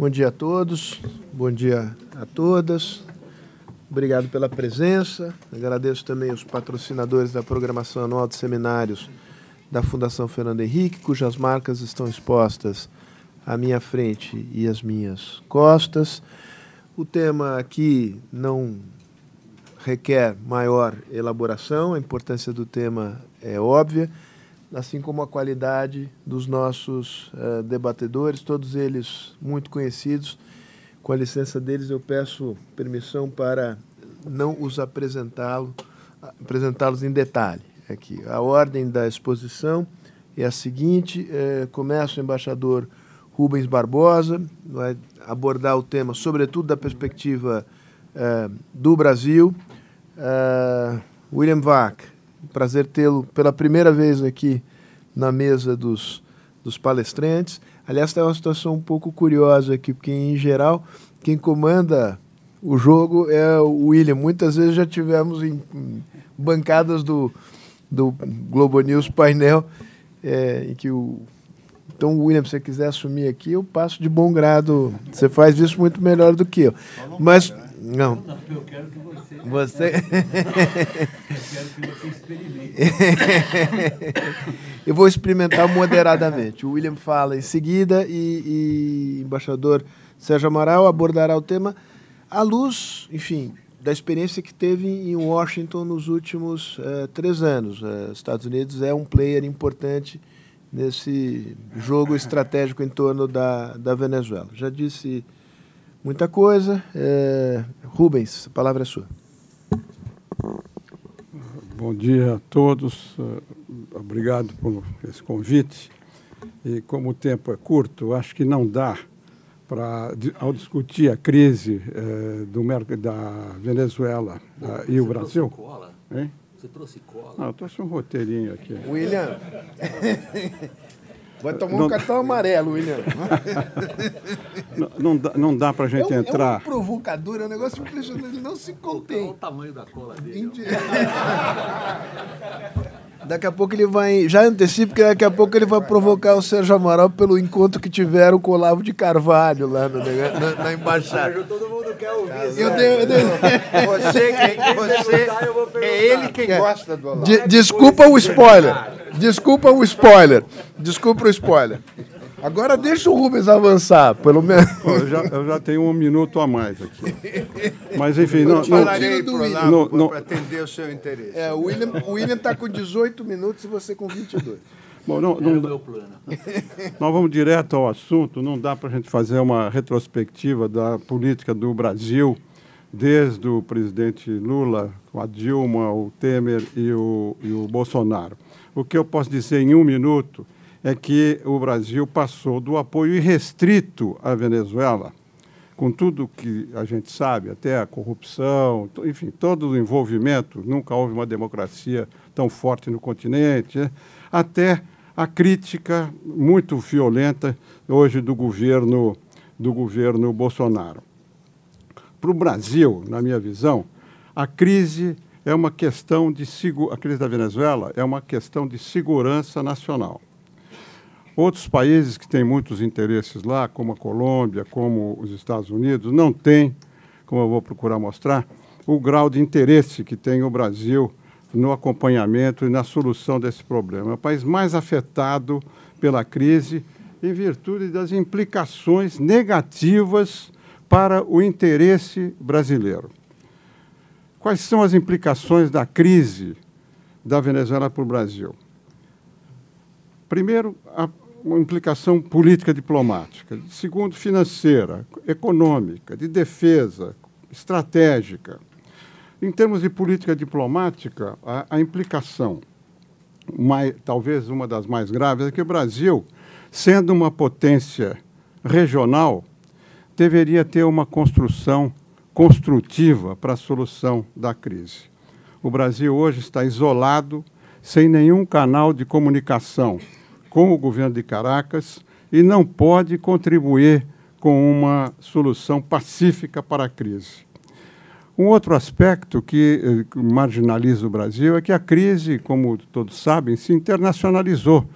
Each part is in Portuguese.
Bom dia a todos, bom dia a todas. Obrigado pela presença. Agradeço também os patrocinadores da programação anual de seminários da Fundação Fernando Henrique, cujas marcas estão expostas à minha frente e às minhas costas. O tema aqui não requer maior elaboração, a importância do tema é óbvia assim como a qualidade dos nossos uh, debatedores, todos eles muito conhecidos. Com a licença deles, eu peço permissão para não os apresentá-los apresentá-los em detalhe. Aqui, a ordem da exposição é a seguinte: eh, começa o embaixador Rubens Barbosa, vai abordar o tema, sobretudo da perspectiva eh, do Brasil. Uh, William Vac, Prazer tê-lo pela primeira vez aqui na mesa dos, dos palestrantes. Aliás, está uma situação um pouco curiosa aqui, porque, em geral, quem comanda o jogo é o William. Muitas vezes já tivemos em, bancadas do, do Globo News painel é, em que o. Então, William, se você quiser assumir aqui, eu passo de bom grado. Você faz isso muito melhor do que eu. Mas. Não. Eu quero que você. Eu quero que você experimente. Eu vou experimentar moderadamente. O William fala em seguida e, e embaixador Sérgio Amaral abordará o tema à luz, enfim, da experiência que teve em Washington nos últimos uh, três anos. Uh, Estados Unidos é um player importante nesse jogo estratégico em torno da, da Venezuela. Já disse muita coisa. Uh, Rubens, a palavra é sua. Bom dia a todos. Eh, obrigado por esse convite. E como o tempo é curto, acho que não dá para, ao discutir a crise eh, do da Venezuela Bom, e o Brasil. Cola? Hein? Você trouxe cola? Não, eu trouxe um roteirinho aqui. William. Vai tomar não, um cartão amarelo, William. não, não dá, não dá para a gente é um, entrar. É um provocador, é um negócio impressionante, ele não se contém. Olha o tamanho da cola dele. Daqui a pouco ele vai. Já antecipo que daqui a pouco ele vai provocar o Sérgio Amaral pelo encontro que tiveram com o Olavo de Carvalho lá no, na, na embaixada. Sérgio, todo mundo quer ouvir. Eu dei, eu dei... Você, quem, você é ele quem gosta do Olavo. De, desculpa o spoiler. Desculpa o spoiler. Desculpa o spoiler. Agora deixa o Rubens avançar, pelo menos. eu, já, eu já tenho um minuto a mais aqui. Mas, enfim... Não, não, falarei não, para atender o seu interesse. É, o William está com 18 minutos e você com 22. Bom, não, não, é o meu plano. Nós vamos direto ao assunto. Não dá para a gente fazer uma retrospectiva da política do Brasil desde o presidente Lula, a Dilma, o Temer e o, e o Bolsonaro. O que eu posso dizer em um minuto é que o Brasil passou do apoio irrestrito à Venezuela, com tudo que a gente sabe, até a corrupção, enfim, todo o envolvimento, nunca houve uma democracia tão forte no continente, né? até a crítica muito violenta hoje do governo do governo Bolsonaro. Para o Brasil, na minha visão, a crise é uma questão de a crise da Venezuela é uma questão de segurança nacional. Outros países que têm muitos interesses lá, como a Colômbia, como os Estados Unidos, não têm, como eu vou procurar mostrar, o grau de interesse que tem o Brasil no acompanhamento e na solução desse problema. É o país mais afetado pela crise em virtude das implicações negativas para o interesse brasileiro. Quais são as implicações da crise da Venezuela para o Brasil? Primeiro, a uma implicação política diplomática, segundo, financeira, econômica, de defesa, estratégica. Em termos de política diplomática, a, a implicação, mais, talvez uma das mais graves, é que o Brasil, sendo uma potência regional, deveria ter uma construção construtiva para a solução da crise. O Brasil hoje está isolado, sem nenhum canal de comunicação com o governo de Caracas e não pode contribuir com uma solução pacífica para a crise. Um outro aspecto que eh, marginaliza o Brasil é que a crise, como todos sabem, se internacionalizou.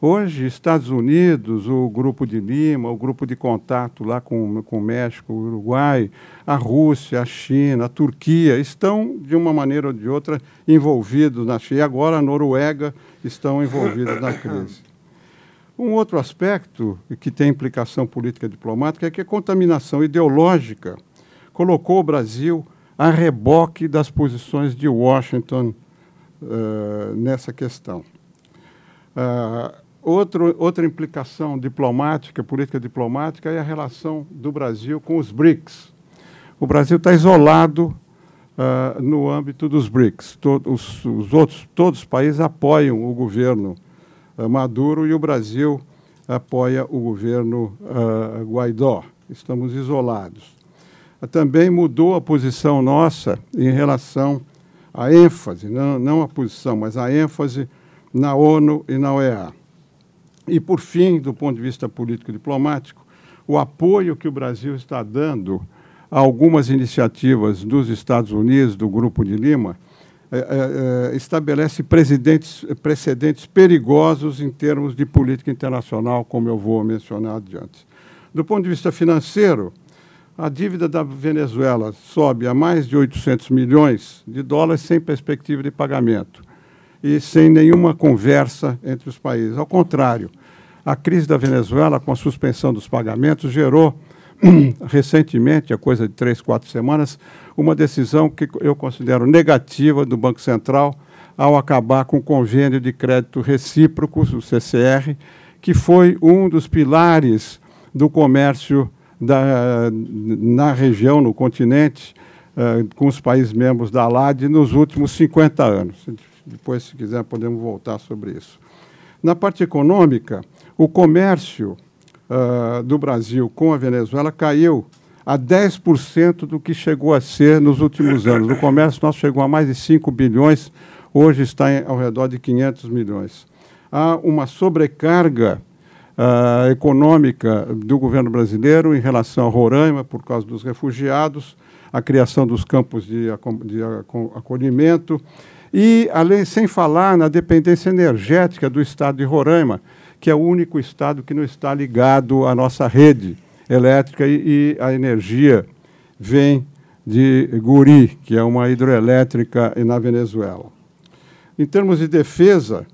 Hoje, Estados Unidos, o Grupo de Lima, o Grupo de Contato lá com, com o México, o Uruguai, a Rússia, a China, a Turquia, estão, de uma maneira ou de outra, envolvidos na China. E agora a Noruega estão envolvidos na crise. Um outro aspecto que tem implicação política diplomática é que a contaminação ideológica colocou o Brasil a reboque das posições de Washington uh, nessa questão. Uh, Outro, outra implicação diplomática, política diplomática, é a relação do Brasil com os BRICS. O Brasil está isolado uh, no âmbito dos BRICS. Todos os outros, todos os países apoiam o governo Maduro e o Brasil apoia o governo uh, Guaidó. Estamos isolados. Também mudou a posição nossa em relação à ênfase, não, não a posição, mas a ênfase na ONU e na OEA. E, por fim, do ponto de vista político-diplomático, o apoio que o Brasil está dando a algumas iniciativas dos Estados Unidos, do Grupo de Lima, é, é, é estabelece precedentes perigosos em termos de política internacional, como eu vou mencionar adiante. Do ponto de vista financeiro, a dívida da Venezuela sobe a mais de 800 milhões de dólares sem perspectiva de pagamento e sem nenhuma conversa entre os países. Ao contrário, a crise da Venezuela, com a suspensão dos pagamentos, gerou recentemente, a coisa de três, quatro semanas, uma decisão que eu considero negativa do Banco Central ao acabar com o convênio de crédito recíproco, o CCR, que foi um dos pilares do comércio da, na região, no continente, uh, com os países membros da ALAD nos últimos 50 anos. Depois, se quiser, podemos voltar sobre isso. Na parte econômica, o comércio uh, do Brasil com a Venezuela caiu a 10% do que chegou a ser nos últimos anos. O comércio nosso chegou a mais de 5 bilhões, hoje está em, ao redor de 500 milhões. Há uma sobrecarga uh, econômica do governo brasileiro em relação a Roraima, por causa dos refugiados, a criação dos campos de, de acolhimento e, além, sem falar na dependência energética do estado de Roraima, que é o único estado que não está ligado à nossa rede elétrica e, e a energia vem de Guri, que é uma hidroelétrica na Venezuela. Em termos de defesa,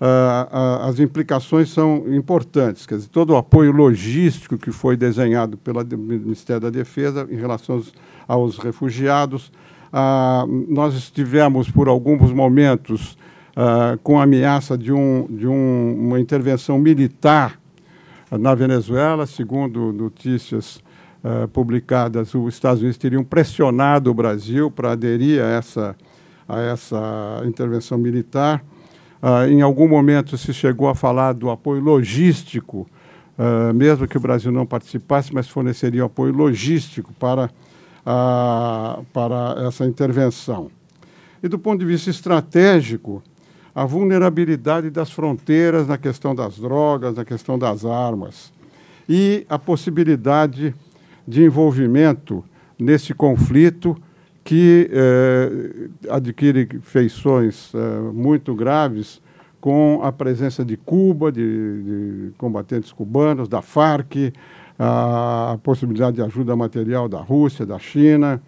uh, uh, as implicações são importantes. Quer dizer, todo o apoio logístico que foi desenhado pelo Ministério da Defesa em relação aos, aos refugiados, ah, nós estivemos por alguns momentos ah, com a ameaça de, um, de um, uma intervenção militar na Venezuela, segundo notícias ah, publicadas, os Estados Unidos teriam pressionado o Brasil para aderir a essa, a essa intervenção militar. Ah, em algum momento se chegou a falar do apoio logístico, ah, mesmo que o Brasil não participasse, mas forneceria apoio logístico para para essa intervenção. E do ponto de vista estratégico, a vulnerabilidade das fronteiras na questão das drogas, na questão das armas, e a possibilidade de envolvimento nesse conflito que eh, adquire feições eh, muito graves com a presença de Cuba, de, de combatentes cubanos, da Farc, a possibilidade de ajuda material da Rússia, da China,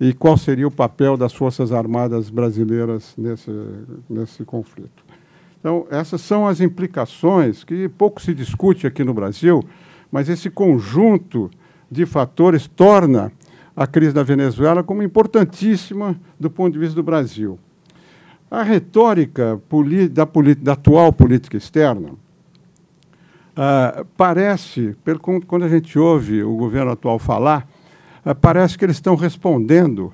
e qual seria o papel das Forças Armadas brasileiras nesse, nesse conflito. Então, essas são as implicações que pouco se discute aqui no Brasil, mas esse conjunto de fatores torna a crise da Venezuela como importantíssima do ponto de vista do Brasil. A retórica da, da atual política externa Uh, parece, quando a gente ouve o governo atual falar, parece que eles estão respondendo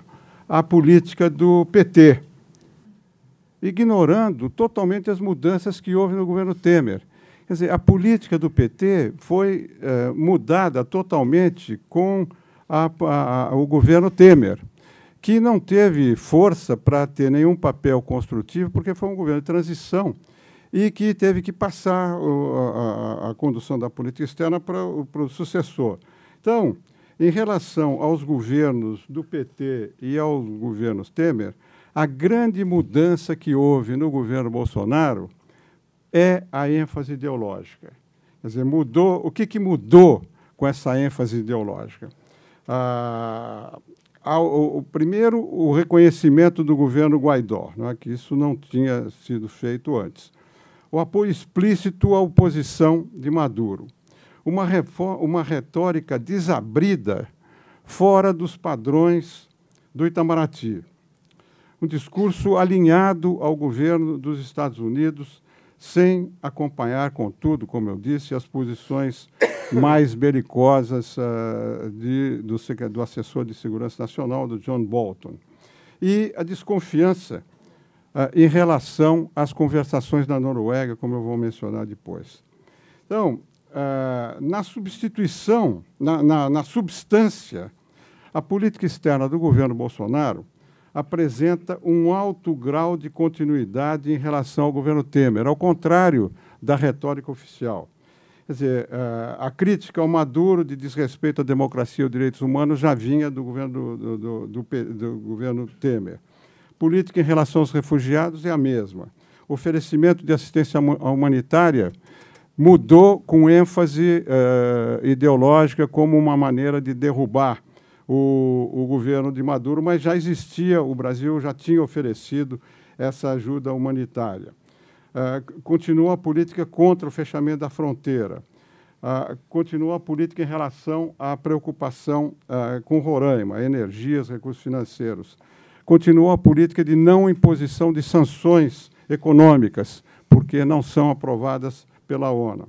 à política do PT, ignorando totalmente as mudanças que houve no governo Temer. Quer dizer, a política do PT foi uh, mudada totalmente com a, a, o governo Temer, que não teve força para ter nenhum papel construtivo, porque foi um governo de transição e que teve que passar a, a, a condução da política externa para o, para o sucessor. Então, em relação aos governos do PT e aos governos Temer, a grande mudança que houve no governo Bolsonaro é a ênfase ideológica. Quer dizer, mudou, o que, que mudou com essa ênfase ideológica? Ah, o, o, primeiro, o reconhecimento do governo Guaidó, não é? que isso não tinha sido feito antes. O apoio explícito à oposição de Maduro. Uma, uma retórica desabrida fora dos padrões do Itamaraty. Um discurso alinhado ao governo dos Estados Unidos, sem acompanhar, contudo, como eu disse, as posições mais belicosas uh, de, do, do, assessor de segurança nacional, do John Bolton. E a desconfiança uh, em relação às conversações da Noruega, como eu vou mencionar depois. Então, uh, na substituição, na, na, na substância, a política externa do governo Bolsonaro apresenta um alto grau de continuidade em relação ao governo Temer, ao contrário da retórica oficial. Quer dizer, eh, a crítica ao Maduro de desrespeito à democracia e aos direitos humanos já vinha do governo, do, do, do, do governo Temer. Política em relação aos refugiados é a mesma. Oferecimento de assistência humanitária mudou com ênfase uh, ideológica como uma maneira de derrubar o, o governo de Maduro, mas já existia, o Brasil já tinha oferecido essa ajuda humanitária. Uh, continua a política contra o fechamento da fronteira. Uh, continua a política em relação à preocupação com Roraima, energias, recursos financeiros. Continua a política de não imposição de sanções econômicas, porque não são aprovadas pela ONU.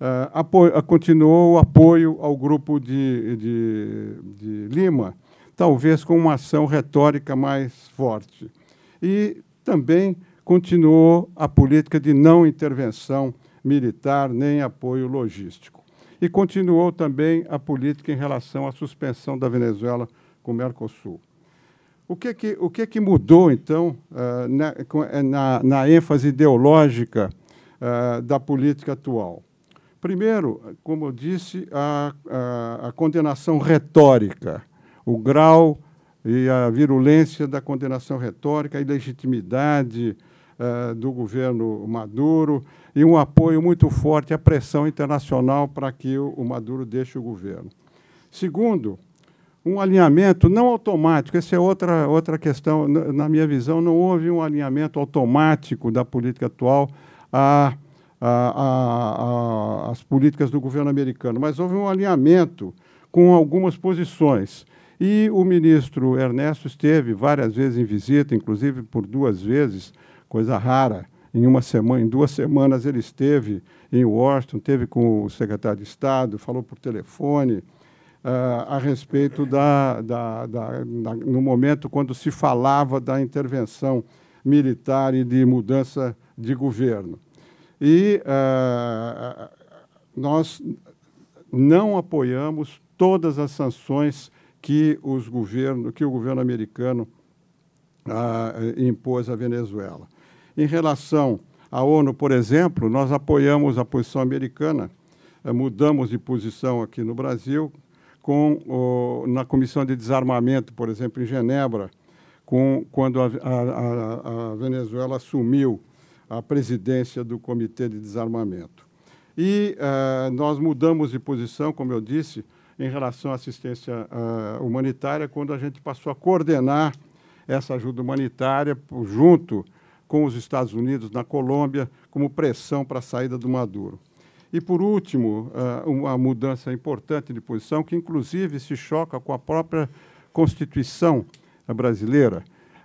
Uh, continuou o apoio ao grupo de, de, de, Lima, talvez com uma ação retórica mais forte. E também continuou a política de não intervenção militar nem apoio logístico. E continuou também a política em relação à suspensão da Venezuela com o Mercosul. O que, que, o que, que mudou, então, uh, na, na, na, ênfase ideológica uh, da política atual? Primeiro, como eu disse, a, a, a condenação retórica, o grau e a virulência da condenação retórica, a ilegitimidade uh, do governo Maduro e um apoio muito forte à pressão internacional para que o, o Maduro deixe o governo. Segundo, um alinhamento não automático, essa é outra, outra questão, na minha visão, não houve um alinhamento automático da política atual a a, a, as políticas do governo americano, mas houve um alinhamento com algumas posições. E o ministro Ernesto esteve várias vezes em visita, inclusive por duas vezes, coisa rara. Em uma semana, em duas semanas ele esteve em Washington, teve com o secretário de Estado, falou por telefone uh, a respeito da, da, da, da, no momento quando se falava da intervenção militar e de mudança de governo. E uh, nós não apoiamos todas as sanções que, os governo, que o governo americano uh, impôs à Venezuela. Em relação à ONU, por exemplo, nós apoiamos a posição americana, uh, mudamos de posição aqui no Brasil, com o, na Comissão de Desarmamento, por exemplo, em Genebra, com, quando a, a, a Venezuela assumiu a presidência do Comitê de Desarmamento. E uh, nós mudamos de posição, como eu disse, em relação à assistência uh, humanitária, quando a gente passou a coordenar essa ajuda humanitária junto com os Estados Unidos na Colômbia, como pressão para a saída do Maduro. E, por último, uh, uma mudança importante de posição, que inclusive se choca com a própria Constituição brasileira,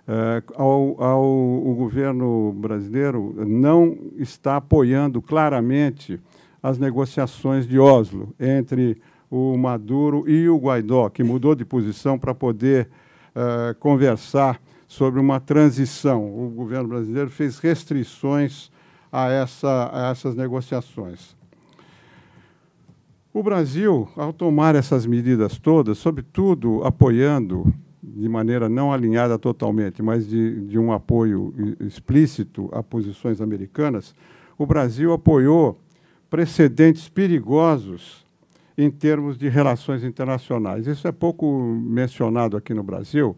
Uh, ao, ao, o governo brasileiro não está apoiando claramente as negociações de Oslo entre o Maduro e o Guaidó, que mudou de posição para poder uh, conversar sobre uma transição. O governo brasileiro fez restrições a, essa, a essas negociações. O Brasil, ao tomar essas medidas todas, sobretudo apoiando de maneira não alinhada totalmente, mas de, de um apoio explícito a posições americanas, o Brasil apoiou precedentes perigosos em termos de relações internacionais. Isso é pouco mencionado aqui no Brasil,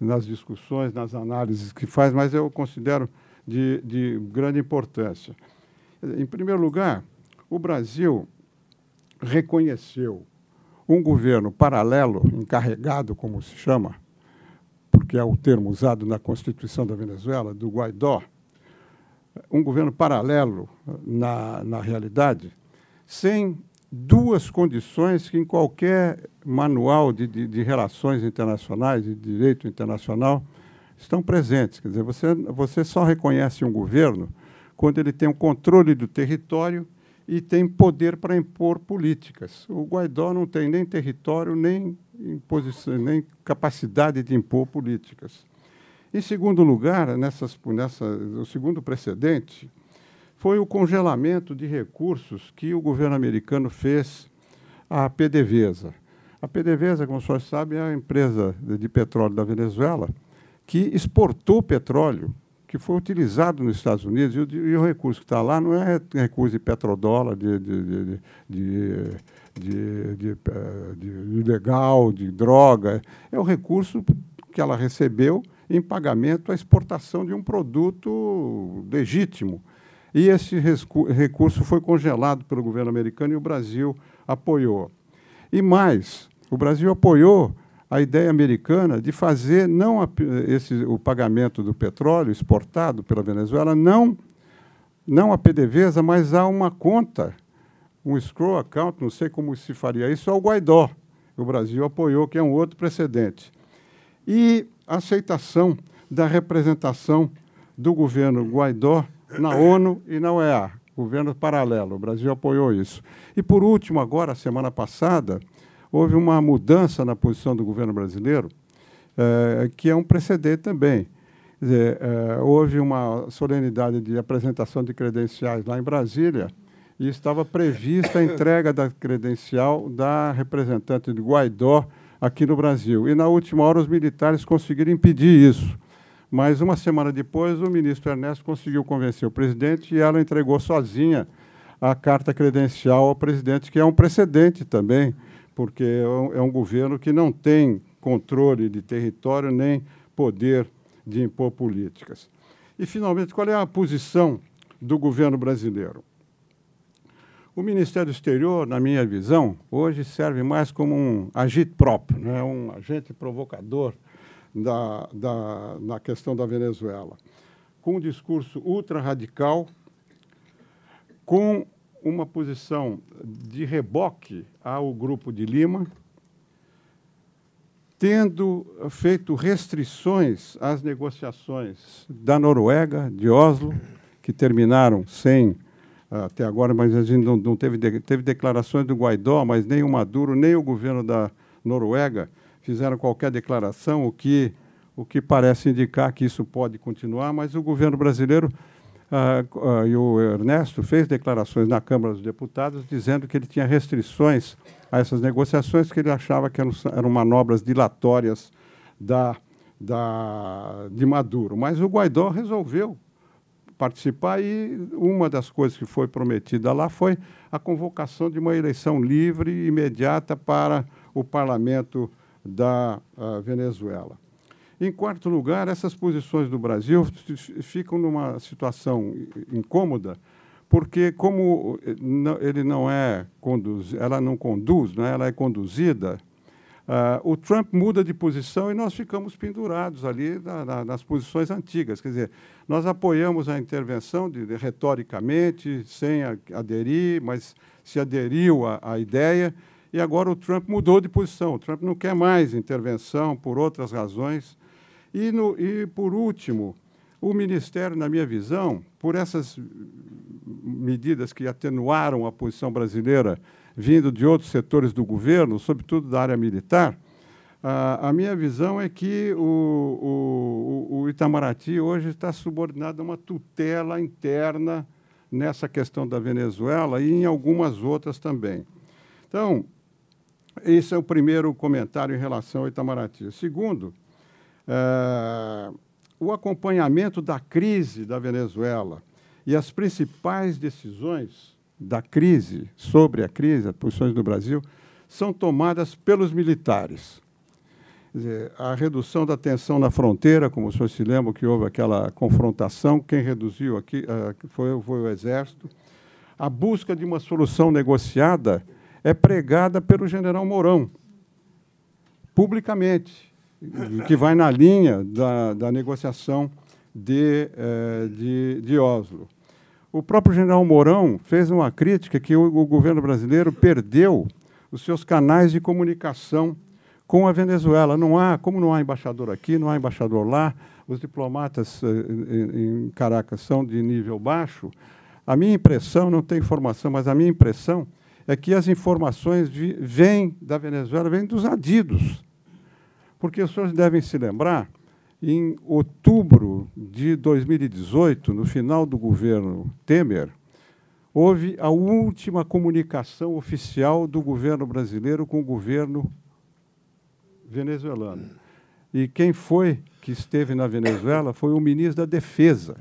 nas discussões, nas análises que faz, mas eu considero de, de grande importância. Em primeiro lugar, o Brasil reconheceu um governo paralelo, encarregado, como se chama, porque é o termo usado na Constituição da Venezuela, do Guaidó, um governo paralelo na, na realidade, sem duas condições que em qualquer manual de, de, de relações internacionais, de direito internacional, estão presentes. Quer dizer, você, você só reconhece um governo quando ele tem o um controle do território e tem poder para impor políticas. O Guaidó não tem nem território, nem, imposição, nem capacidade de impor políticas. Em segundo lugar, nessas, nessa, o segundo precedente foi o congelamento de recursos que o governo americano fez à PDVSA. A PDVSA, como senhores sabem, é a empresa de petróleo da Venezuela que exportou petróleo que foi utilizado nos Estados Unidos, e o, e o recurso que está lá não é recurso de petrodólar, de, de, de, de, de ilegal, de droga, é o recurso que ela recebeu em pagamento à exportação de um produto legítimo. E esse recurso foi congelado pelo governo americano e o Brasil apoiou. E mais, o Brasil apoiou a ideia americana de fazer não esse, o pagamento do petróleo exportado pela Venezuela, não, não a PDVSA, mas a uma conta, um escrow account, não sei como se faria isso, ao Guaidó. O Brasil apoiou, que é um outro precedente. E aceitação da representação do governo Guaidó na ONU e na OEA, governo paralelo. O Brasil apoiou isso. E, por último, agora, semana passada, houve uma mudança na posição do governo brasileiro, é, que é um precedente também. Dizer, é, houve uma solenidade de apresentação de credenciais lá em Brasília e estava prevista a entrega da credencial da representante de Guaidó aqui no Brasil. E na última hora os militares conseguiram impedir isso. Mas uma semana depois o ministro Ernesto conseguiu convencer o presidente e ela entregou sozinha a carta credencial ao presidente, que é um precedente também, porque é um, é governo que não tem controle de território nem poder de impor políticas. E, finalmente, qual é a posição do governo brasileiro? O Ministério Exterior, na minha visão, hoje serve mais como um próprio, né? um agente provocador da, da, na questão da Venezuela, com um discurso ultra-radical, com uma posição de reboque ao Grupo de Lima, tendo feito restrições às negociações da Noruega, de Oslo, que terminaram sem até agora, mas a gente não, não teve, teve declarações do Guaidó, mas nem o Maduro, nem o governo da Noruega fizeram qualquer declaração, o que, o que parece indicar que isso pode continuar, mas o governo brasileiro uh, uh, e o Ernesto fez declarações na Câmara dos Deputados dizendo que ele tinha restrições a essas negociações, que ele achava que eram, eram manobras dilatórias da, da, de Maduro. Mas o Guaidó resolveu participar e uma das coisas que foi prometida lá foi a convocação de uma eleição livre e imediata para o parlamento da uh, Venezuela. Em quarto lugar, essas posições do Brasil ficam numa situação incômoda, porque como ele não é conduz, ela não conduz, né, ela é conduzida Uh, o Trump muda de posição e nós ficamos pendurados ali na, na, nas posições antigas. Quer dizer, nós apoiamos a intervenção de, de, retoricamente, sem a, aderir, mas se aderiu à, ideia, e agora o Trump mudou de posição. O Trump não quer mais intervenção por outras razões. E, no, e por último, o Ministério, na minha visão, por essas medidas que atenuaram a posição brasileira vindo de outros setores do governo, sobretudo da área militar, a, minha visão é que o, o, o Itamaraty hoje está subordinado a uma tutela interna nessa questão da Venezuela e em algumas outras também. Então, esse é o primeiro comentário em relação ao Itamaraty. Segundo, é, o acompanhamento da crise da Venezuela e as principais decisões da crise, sobre a crise, as posições do Brasil, são tomadas pelos militares. Dizer, a redução da tensão na fronteira, como o senhor se lembra que houve aquela confrontação, quem reduziu aqui uh, foi, foi, o Exército. a busca de uma solução negociada é pregada pelo general Mourão, publicamente, que vai na linha da, da negociação de, eh, de, de Oslo. O próprio general Mourão fez uma crítica que o, o, governo brasileiro perdeu os seus canais de comunicação com a Venezuela. Não há, como não há embaixador aqui, não há embaixador lá, os diplomatas eh, em Caracas são de nível baixo. A minha impressão, não tem informação, mas a minha impressão é que as informações vêm da Venezuela, vêm dos adidos. Porque os senhores devem se lembrar em outubro de 2018, no final do governo Temer, houve a última comunicação oficial do governo brasileiro com o governo venezuelano. E quem foi que esteve na Venezuela foi o ministro da Defesa.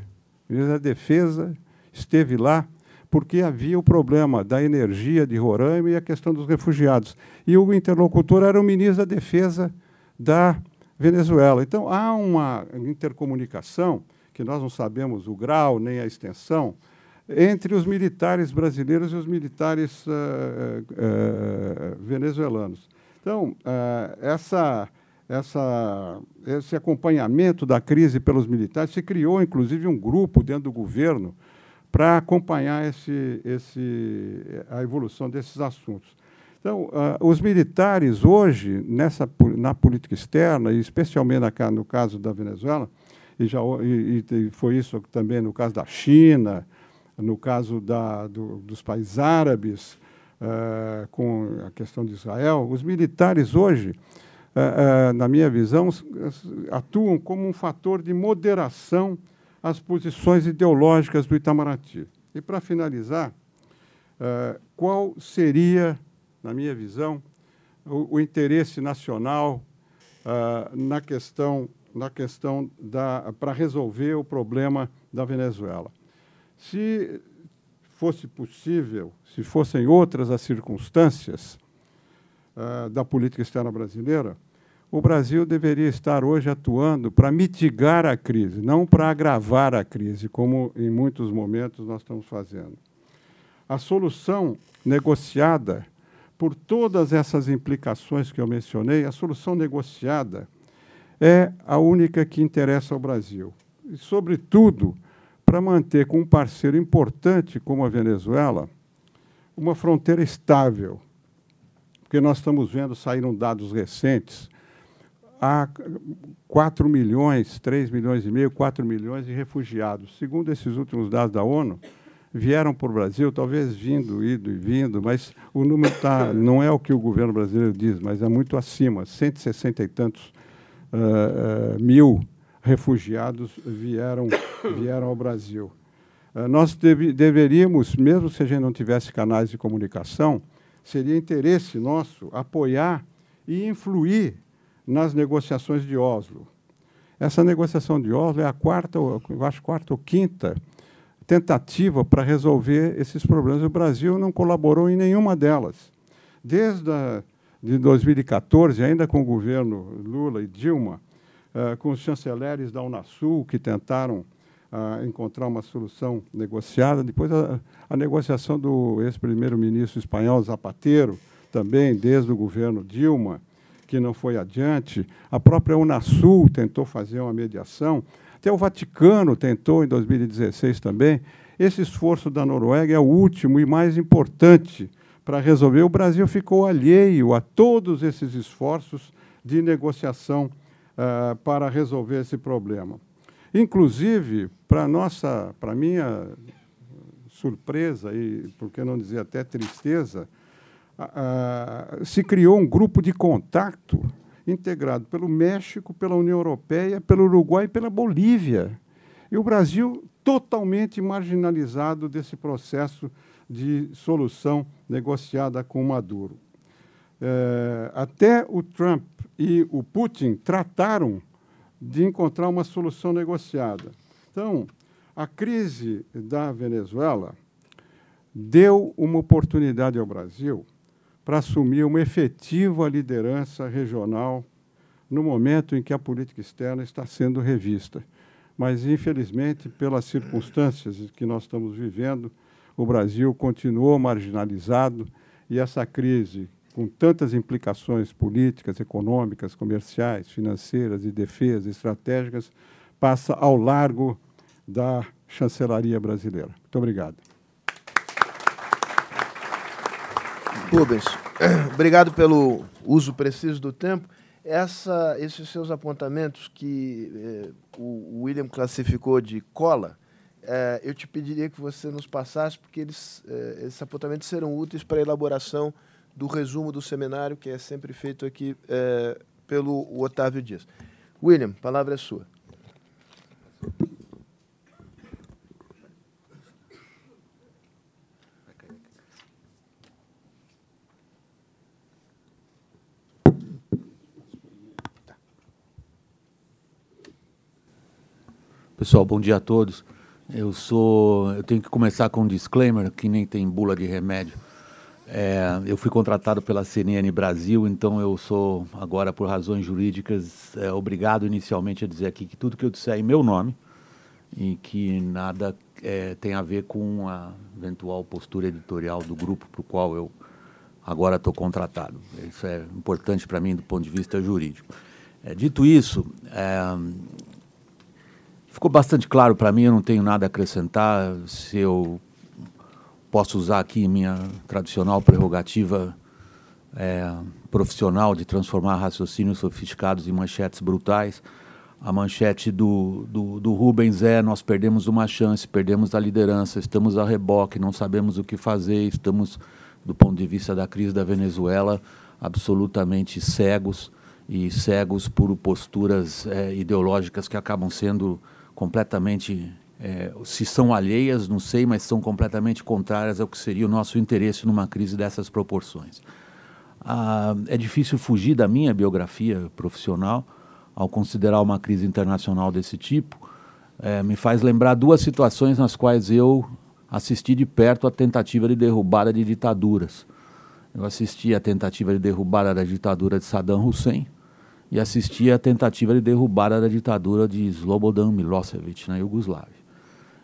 O ministro da Defesa esteve lá porque havia o problema da energia de Roraima e a questão dos refugiados. E o interlocutor era o ministro da Defesa da Venezuela. Então, há uma intercomunicação, que nós não sabemos o grau nem a extensão, entre os militares brasileiros e os militares uh, uh, venezuelanos. Então, uh, essa, essa, esse acompanhamento da crise pelos militares, se criou, inclusive, um grupo dentro do governo para acompanhar esse, esse, a evolução desses assuntos. Então, uh, os militares hoje, nessa, na política externa, e especialmente na, no caso da Venezuela, e, já, e, e, foi isso também no caso da China, no caso da, do, dos países árabes, uh, com a questão de Israel, os militares hoje, uh, na minha visão, atuam como um fator de moderação às posições ideológicas do Itamaraty. E, para finalizar, qual seria na minha visão, o, o interesse nacional uh, na questão, na questão da para resolver o problema da Venezuela. Se fosse possível, se fossem outras as circunstâncias uh, da política externa brasileira, o Brasil deveria estar hoje atuando para mitigar a crise, não para agravar a crise, como em muitos momentos nós estamos fazendo. A solução negociada por todas essas implicações que eu mencionei, a solução negociada é a única que interessa ao Brasil. E, sobretudo, para manter com um parceiro importante como a Venezuela uma fronteira estável. Porque nós estamos vendo, saíram dados recentes, há 4 milhões, 3 milhões e meio, 4 milhões de refugiados. Segundo esses últimos dados da ONU, vieram para o Brasil, talvez vindo, ido e vindo, mas o número tá, não é o que o governo brasileiro diz, mas é muito acima, 160 e tantos uh, uh, mil refugiados vieram, vieram ao Brasil. Uh, nós deve, deveríamos, mesmo se a gente não tivesse canais de comunicação, seria interesse nosso apoiar e influir nas negociações de Oslo. Essa negociação de Oslo é a quarta, eu acho quarta ou quinta tentativa para resolver esses problemas. O Brasil não colaborou em nenhuma delas. Desde a, de 2014, ainda com o governo Lula e Dilma, uh, com os chanceleres da Unasul, que tentaram uh, encontrar uma solução negociada, depois a, a negociação do ex-primeiro-ministro espanhol Zapatero, também desde o governo Dilma, que não foi adiante. A própria Unasul tentou fazer uma mediação. Até o Vaticano tentou em 2016 também. Esse esforço da Noruega é o último e mais importante para resolver. O Brasil ficou alheio a todos esses esforços de negociação uh, para resolver esse problema. Inclusive, para nossa, para minha surpresa e, por que não dizer até tristeza, uh, se criou um grupo de contato integrado pelo México, pela União Europeia, pelo Uruguai e pela Bolívia. E o Brasil totalmente marginalizado desse processo de solução negociada com Maduro. É, até o Trump e o Putin trataram de encontrar uma solução negociada. Então, a crise da Venezuela deu uma oportunidade ao Brasil para assumir uma efetiva liderança regional no momento em que a política externa está sendo revista. Mas, infelizmente, pelas circunstâncias que nós estamos vivendo, o Brasil continuou marginalizado e essa crise, com tantas implicações políticas, econômicas, comerciais, financeiras, de defesa, estratégicas, passa ao largo da chancelaria brasileira. Muito obrigado. Rubens, obrigado pelo uso preciso do tempo. Essa, esses seus apontamentos que eh, o William classificou de cola, eh, eu te pediria que você nos passasse, porque eles, eh, esses apontamentos serão úteis para a elaboração do resumo do seminário, que é sempre feito aqui eh, pelo Otávio Dias. William, palavra é sua. Pessoal, bom dia a todos. Eu sou, eu tenho que começar com um disclaimer que nem tem bula de remédio. É, eu fui contratado pela CNN Brasil, então eu sou agora por razões jurídicas é, obrigado inicialmente a dizer aqui que tudo que eu disser é em meu nome e que nada é, tem a ver com a eventual postura editorial do grupo para o qual eu agora estou contratado. Isso é importante para mim do ponto de vista jurídico. É, dito isso, é, Ficou bastante claro para mim, eu não tenho nada a acrescentar. Se eu posso usar aqui minha tradicional prerrogativa é, profissional de transformar raciocínios sofisticados em manchetes brutais. A manchete do, do, do, Rubens é: nós perdemos uma chance, perdemos a liderança, estamos a reboque, não sabemos o que fazer, estamos, do ponto de vista da crise da Venezuela, absolutamente cegos e cegos por posturas é, ideológicas que acabam sendo completamente, é, se são alheias, não sei, mas são completamente contrárias ao que seria o nosso interesse numa crise dessas proporções. Ah, é difícil fugir da minha biografia profissional ao considerar uma crise internacional desse tipo. É, me faz lembrar duas situações nas quais eu assisti de perto a tentativa de derrubada de ditaduras. Eu assisti a tentativa de derrubada da ditadura de Saddam Hussein, e assistia à tentativa de derrubada da ditadura de Slobodan Milosevic na Iugoslávia.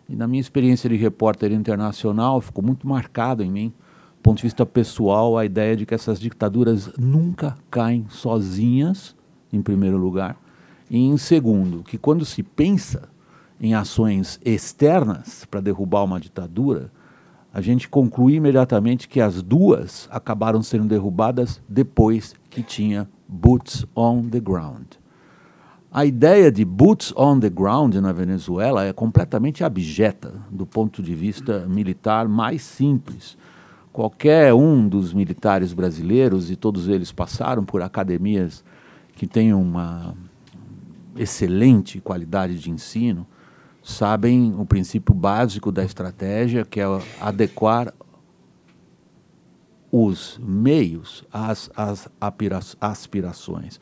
E na minha experiência de repórter internacional, ficou muito marcado em mim, do ponto de vista pessoal, a ideia de que essas ditaduras nunca caem sozinhas, em primeiro lugar, e em segundo, que quando se pensa em ações externas para derrubar uma ditadura, a gente conclui imediatamente que as duas acabaram sendo derrubadas depois que tinha boots on the ground. A ideia de boots on the ground na Venezuela é completamente abjeta do ponto de vista militar mais simples. Qualquer um dos militares brasileiros, e todos eles passaram por academias que têm uma excelente qualidade de ensino, sabem o princípio básico da estratégia, que é adequar os meios às, às aspirações.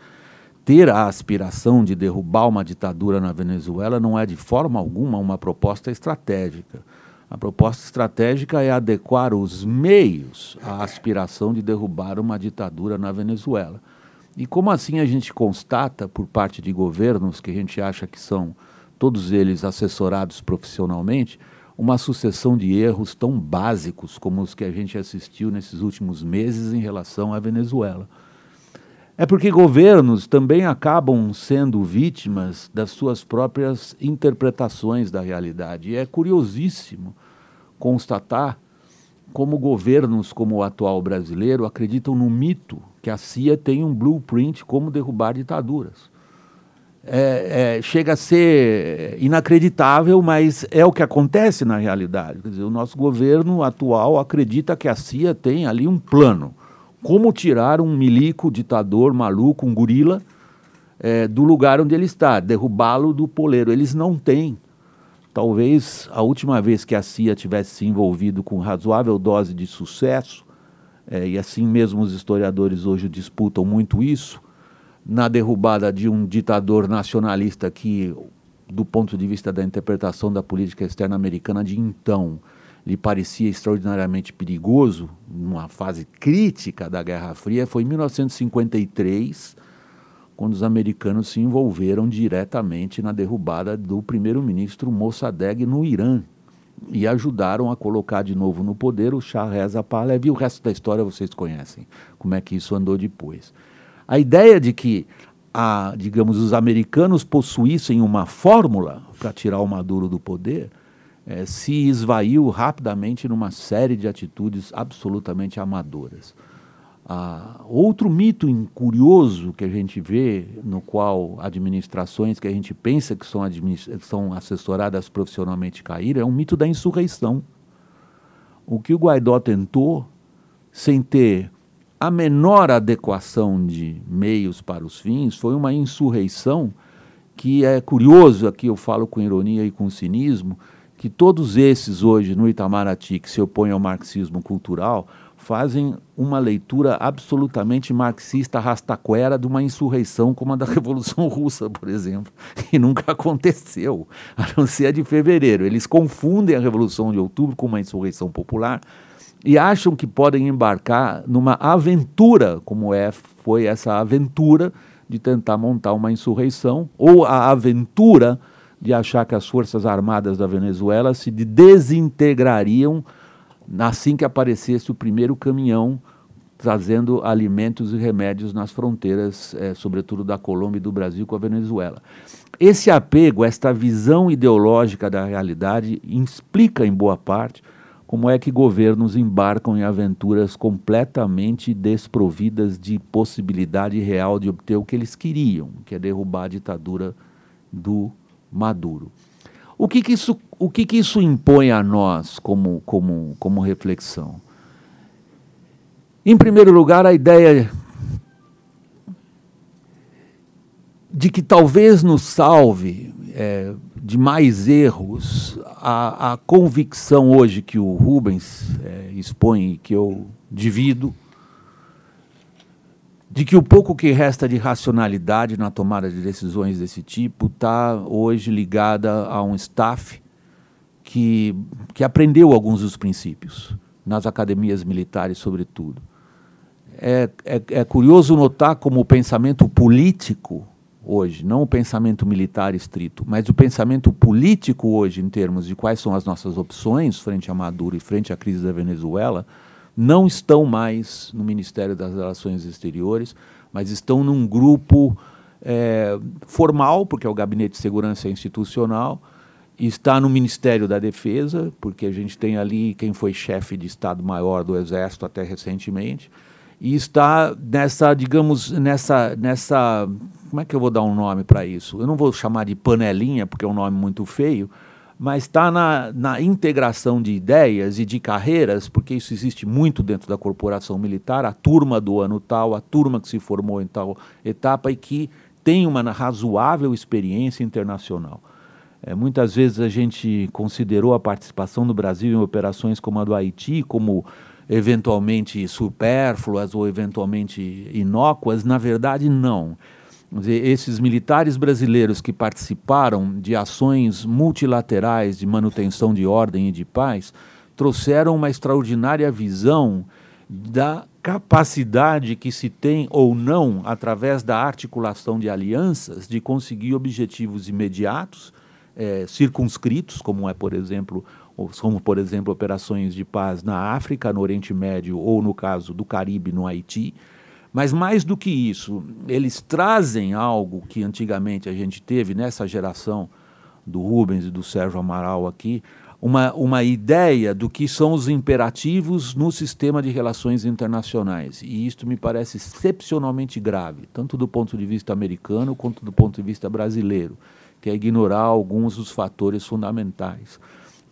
Ter a aspiração de derrubar uma ditadura na Venezuela não é de forma alguma uma proposta estratégica. A proposta estratégica é adequar os meios à aspiração de derrubar uma ditadura na Venezuela. E como assim a gente constata, por parte de governos que a gente acha que são todos eles assessorados profissionalmente, uma sucessão de erros tão básicos como os que a gente assistiu nesses últimos meses em relação à Venezuela. É porque governos também acabam sendo vítimas das suas próprias interpretações da realidade. E é curiosíssimo constatar como governos como o atual brasileiro acreditam no mito que a CIA tem um blueprint como derrubar ditaduras é, é, chega a ser inacreditável, mas é o que acontece na realidade. Quer dizer, o nosso governo atual acredita que a CIA tem ali um plano. Como tirar um milico, ditador, maluco, um gorila, é, do lugar onde ele está, derrubá-lo do poleiro. Eles não têm. Talvez a última vez que a CIA tivesse se envolvido com razoável dose de sucesso, é, e assim mesmo os historiadores hoje disputam muito isso, na derrubada de um ditador nacionalista que, do ponto de vista da interpretação da política externa americana de então, lhe parecia extraordinariamente perigoso, numa fase crítica da Guerra Fria, foi em 1953, quando os americanos se envolveram diretamente na derrubada do primeiro-ministro Mossadegh no Irã. e ajudaram a colocar de novo no poder o Shah Reza Pahlavi. O resto da história vocês conhecem, como é que isso andou depois. A ideia de que, a, digamos, os americanos possuíssem uma fórmula para tirar o Maduro do poder é, se esvaiu rapidamente numa série de atitudes absolutamente amadoras. Ah, outro mito curioso que a gente vê, no qual administrações que a gente pensa que são, são assessoradas profissionalmente caíram, é um mito da insurreição. O que o Guaidó tentou, sem ter a menor adequação de meios para os fins, foi uma insurreição que é curioso, aqui eu falo com ironia e com cinismo, que todos esses hoje no Itamaraty que se opõem ao marxismo cultural fazem uma leitura absolutamente marxista rastaquera de uma insurreição como a da Revolução Russa, por exemplo, que nunca aconteceu, a não ser a de fevereiro. Eles confundem a Revolução de Outubro com uma insurreição popular e acham que podem embarcar numa aventura, como é foi essa aventura de tentar montar uma insurreição, ou a aventura de achar que as Forças Armadas da Venezuela se desintegrariam assim que aparecesse o primeiro caminhão trazendo alimentos e remédios nas fronteiras, é, sobretudo da Colômbia e do Brasil com a Venezuela. Esse apego, esta visão ideológica da realidade, explica em boa parte como é que governos embarcam em aventuras completamente desprovidas de possibilidade real de obter o que eles queriam, que é derrubar a ditadura do Maduro. O que, que, isso, o que, que isso impõe a nós como, como, como reflexão? Em primeiro lugar, a ideia de que talvez nos salve é, de mais erros a, a, convicção hoje que o Rubens é, expõe e que eu divido, de que o pouco que resta de racionalidade na tomada de decisões desse tipo está hoje ligada a um staff que, que aprendeu alguns dos princípios, nas academias militares, sobretudo. É, é, é curioso notar como o pensamento político hoje, não o pensamento militar estrito, mas o pensamento político hoje, em termos de quais são as nossas opções frente a Maduro e frente à crise da Venezuela, não estão mais no Ministério das Relações Exteriores, mas estão num grupo é, formal, porque é o Gabinete de Segurança Institucional, está no Ministério da Defesa, porque a gente tem ali quem foi chefe de Estado-Maior do Exército até recentemente, e está nessa, digamos, nessa, nessa, como é que eu vou dar um nome para isso? Eu não vou chamar de panelinha, porque é um nome muito feio, mas está na, na integração de ideias e de carreiras, porque isso existe muito dentro da corporação militar, a turma do ano tal, a turma que se formou em tal etapa e que tem uma razoável experiência internacional. É, muitas vezes a gente considerou a participação do Brasil em operações como a do Haiti como eventualmente supérfluas ou eventualmente inócuas, na verdade não. Esses militares brasileiros que participaram de ações multilaterais de manutenção de ordem e de paz trouxeram uma extraordinária visão da capacidade que se tem ou não, através da articulação de alianças, de conseguir objetivos imediatos, é, circunscritos, como é, por exemplo, como por exemplo operações de paz na África, no Oriente Médio ou no caso do Caribe, no Haiti, mas mais do que isso, eles trazem algo que antigamente a gente teve nessa geração do Rubens e do Sérgio Amaral aqui, uma, uma ideia do que são os imperativos no sistema de relações internacionais. E isto me parece excepcionalmente grave, tanto do ponto de vista americano quanto do ponto de vista brasileiro, que é ignorar alguns dos fatores fundamentais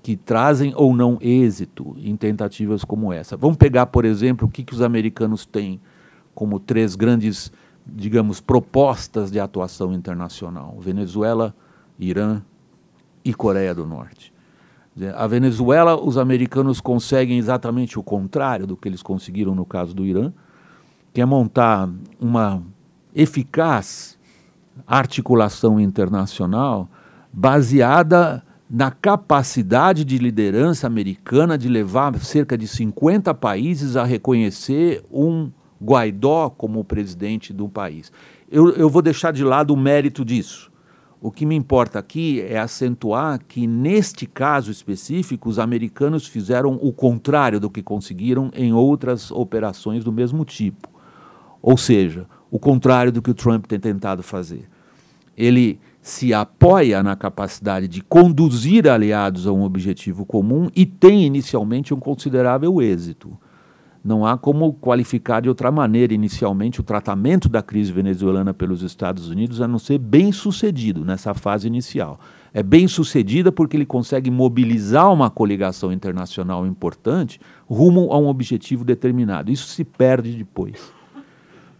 que trazem ou não êxito em tentativas como essa. Vamos pegar, por exemplo, o que, que os americanos têm como três grandes, digamos, propostas de atuação internacional: Venezuela, Irã e Coreia do Norte. A Venezuela, os americanos conseguem exatamente o contrário do que eles conseguiram no caso do Irã, que é montar uma eficaz articulação internacional baseada na capacidade de liderança americana de levar cerca de 50 países a reconhecer um Guaidó como presidente do país. Eu, eu vou deixar de lado o mérito disso. O que me importa aqui é acentuar que, neste caso específico, os americanos fizeram o contrário do que conseguiram em outras operações do mesmo tipo. Ou seja, o contrário do que o Trump tem tentado fazer. Ele se apoia na capacidade de conduzir aliados a um objetivo comum e tem inicialmente um considerável êxito. Não há como qualificar de outra maneira, inicialmente, o tratamento da crise venezuelana pelos Estados Unidos a não ser bem sucedido nessa fase inicial. É bem sucedida porque ele consegue mobilizar uma coligação internacional importante rumo a um objetivo determinado. Isso se perde depois.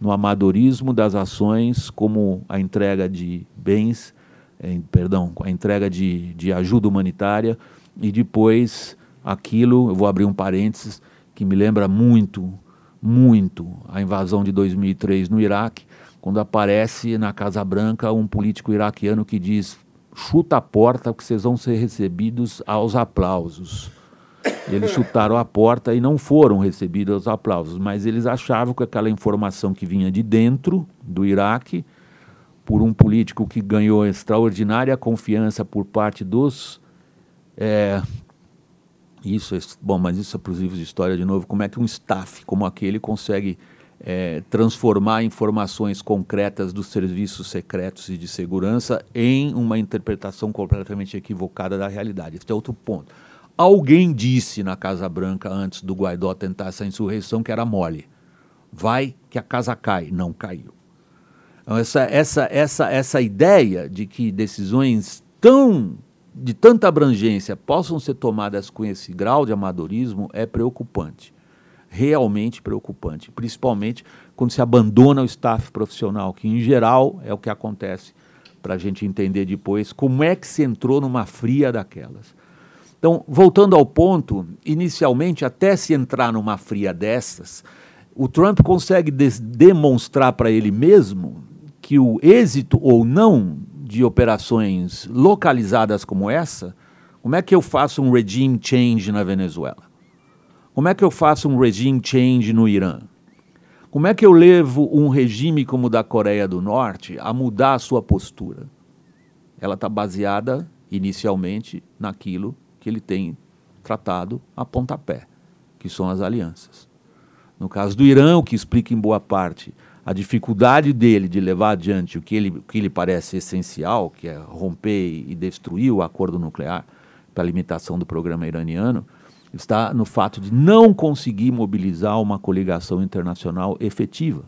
No amadorismo das ações, como a entrega de bens, eh, perdão, a entrega de, de ajuda humanitária, e depois aquilo, eu vou abrir um parênteses, que me lembra muito, muito a invasão de 2003 no Iraque, quando aparece na Casa Branca um político iraquiano que diz: chuta a porta que vocês vão ser recebidos aos aplausos. Eles chutaram a porta e não foram recebidos aos aplausos, mas eles achavam que aquela informação que vinha de dentro do Iraque, por um político que ganhou extraordinária confiança por parte dos é, isso, é, bom, mas isso é para os livros de história de novo. Como é que um staff como aquele consegue é, transformar informações concretas dos serviços secretos e de segurança em uma interpretação completamente equivocada da realidade? Esse é outro ponto. Alguém disse na Casa Branca antes do Guaidó tentar essa insurreição que era mole. Vai que a casa cai. Não caiu. Então, essa, essa, essa, essa ideia de que decisões tão de tanta abrangência possam ser tomadas com esse grau de amadorismo é preocupante. Realmente preocupante. Principalmente quando se abandona o staff profissional, que em geral é o que acontece para a gente entender depois como é que se entrou numa fria daquelas. Então, voltando ao ponto, inicialmente, até se entrar numa fria dessas, o Trump consegue demonstrar para ele mesmo que o êxito ou não de operações localizadas como essa, como é que eu faço um regime change na Venezuela? Como é que eu faço um regime change no Irã? Como é que eu levo um regime como o da Coreia do Norte a mudar a sua postura? Ela está baseada, inicialmente, naquilo que ele tem tratado a pontapé, que são as alianças. No caso do Irã, o que explica em boa parte a dificuldade dele de levar adiante o que ele, o que lhe parece essencial, que é romper e destruir o acordo nuclear para a limitação do programa iraniano, está no fato de não conseguir mobilizar uma coligação internacional efetiva.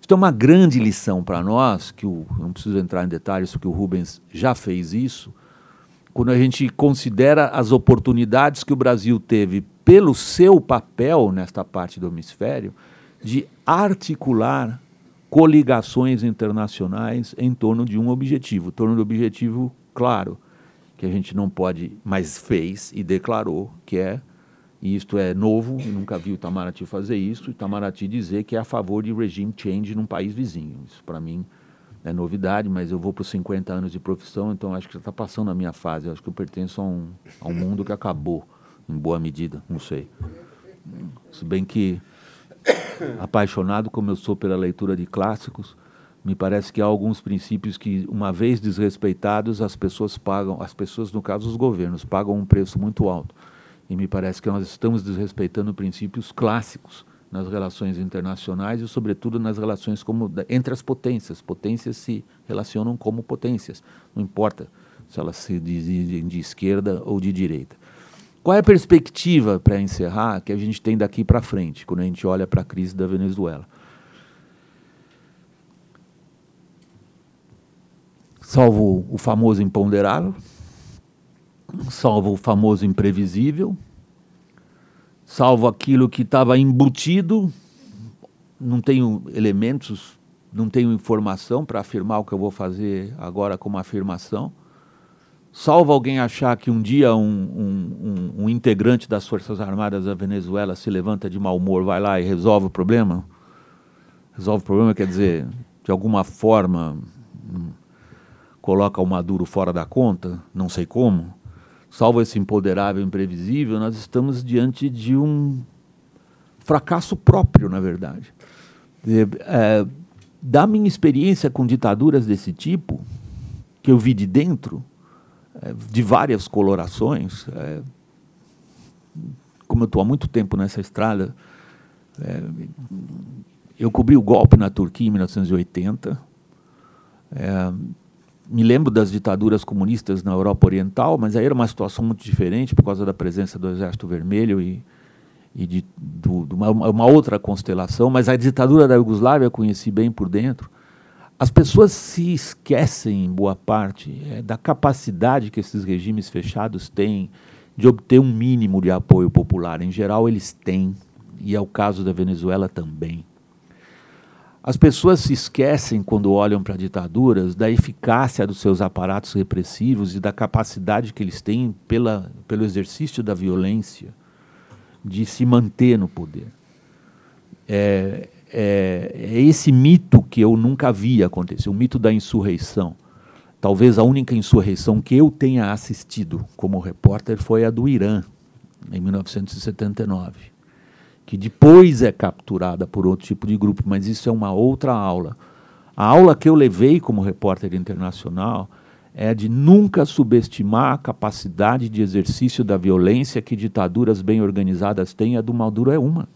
Isso é uma grande lição para nós, que o, não preciso entrar em detalhes, porque o Rubens já fez isso, quando a gente considera as oportunidades que o Brasil teve pelo seu papel nesta parte do hemisfério, de articular coligações internacionais em torno de um objetivo, em torno do objetivo claro, que a gente não pode, mas fez e declarou, que é, e isto é novo, e nunca vi o Itamaraty fazer isso, o Itamaraty dizer que é a favor de regime change num país vizinho. Isso, para mim, é novidade, mas eu vou para os 50 anos de profissão, então acho que já está passando a minha fase. Eu acho que eu pertenço a um, a um mundo que acabou, em boa medida, não sei. Se bem que apaixonado como eu sou pela leitura de clássicos, me parece que há alguns princípios que, uma vez desrespeitados, as pessoas pagam, as pessoas, no caso os governos, pagam um preço muito alto. E me parece que nós estamos desrespeitando princípios clássicos nas relações internacionais e, sobretudo, nas relações como, entre as potências. Potências se relacionam como potências, não importa se elas se dizem de esquerda ou de direita. Qual é a perspectiva, para encerrar, que a gente tem daqui para frente, quando a gente olha para a crise da Venezuela? Salvo o famoso imponderável, salvo o famoso imprevisível, salvo aquilo que estava embutido, não tenho elementos, não tenho informação para afirmar o que eu vou fazer agora como afirmação salvo alguém achar que um dia um, um, um, um, integrante das Forças Armadas da Venezuela se levanta de mau humor, vai lá e resolve o problema? Resolve o problema quer dizer, de alguma forma, hum, coloca o Maduro fora da conta, não sei como. Salvo esse empoderável imprevisível, nós estamos diante de um fracasso próprio, na verdade. É, da minha experiência com ditaduras desse tipo, que eu vi de dentro, é, de várias colorações. É, como eu estou há muito tempo nessa estrada, é, eu cobri o golpe na Turquia em 1980. Me lembro das ditaduras comunistas na Europa Oriental, mas aí era uma situação muito diferente por causa da presença do Exército Vermelho e, e de, do, de uma, uma, outra constelação. Mas a ditadura da Iugoslávia eu conheci bem por dentro. As pessoas se esquecem, em boa parte, é, da capacidade que esses regimes fechados têm de obter um mínimo de apoio popular. Em geral, eles têm, e é o caso da Venezuela também. As pessoas se esquecem, quando olham para ditaduras, da eficácia dos seus aparatos repressivos e da capacidade que eles têm pela, pelo exercício da violência de se manter no poder. É, é, é esse mito que eu nunca vi acontecer, o mito da insurreição. Talvez a única insurreição que eu tenha assistido como repórter foi a do Irã, em 1979, que depois é capturada por outro tipo de grupo, mas isso é uma outra aula. A aula que eu levei como repórter internacional é de nunca subestimar a capacidade de exercício da violência que ditaduras bem organizadas têm, a do Maduro é uma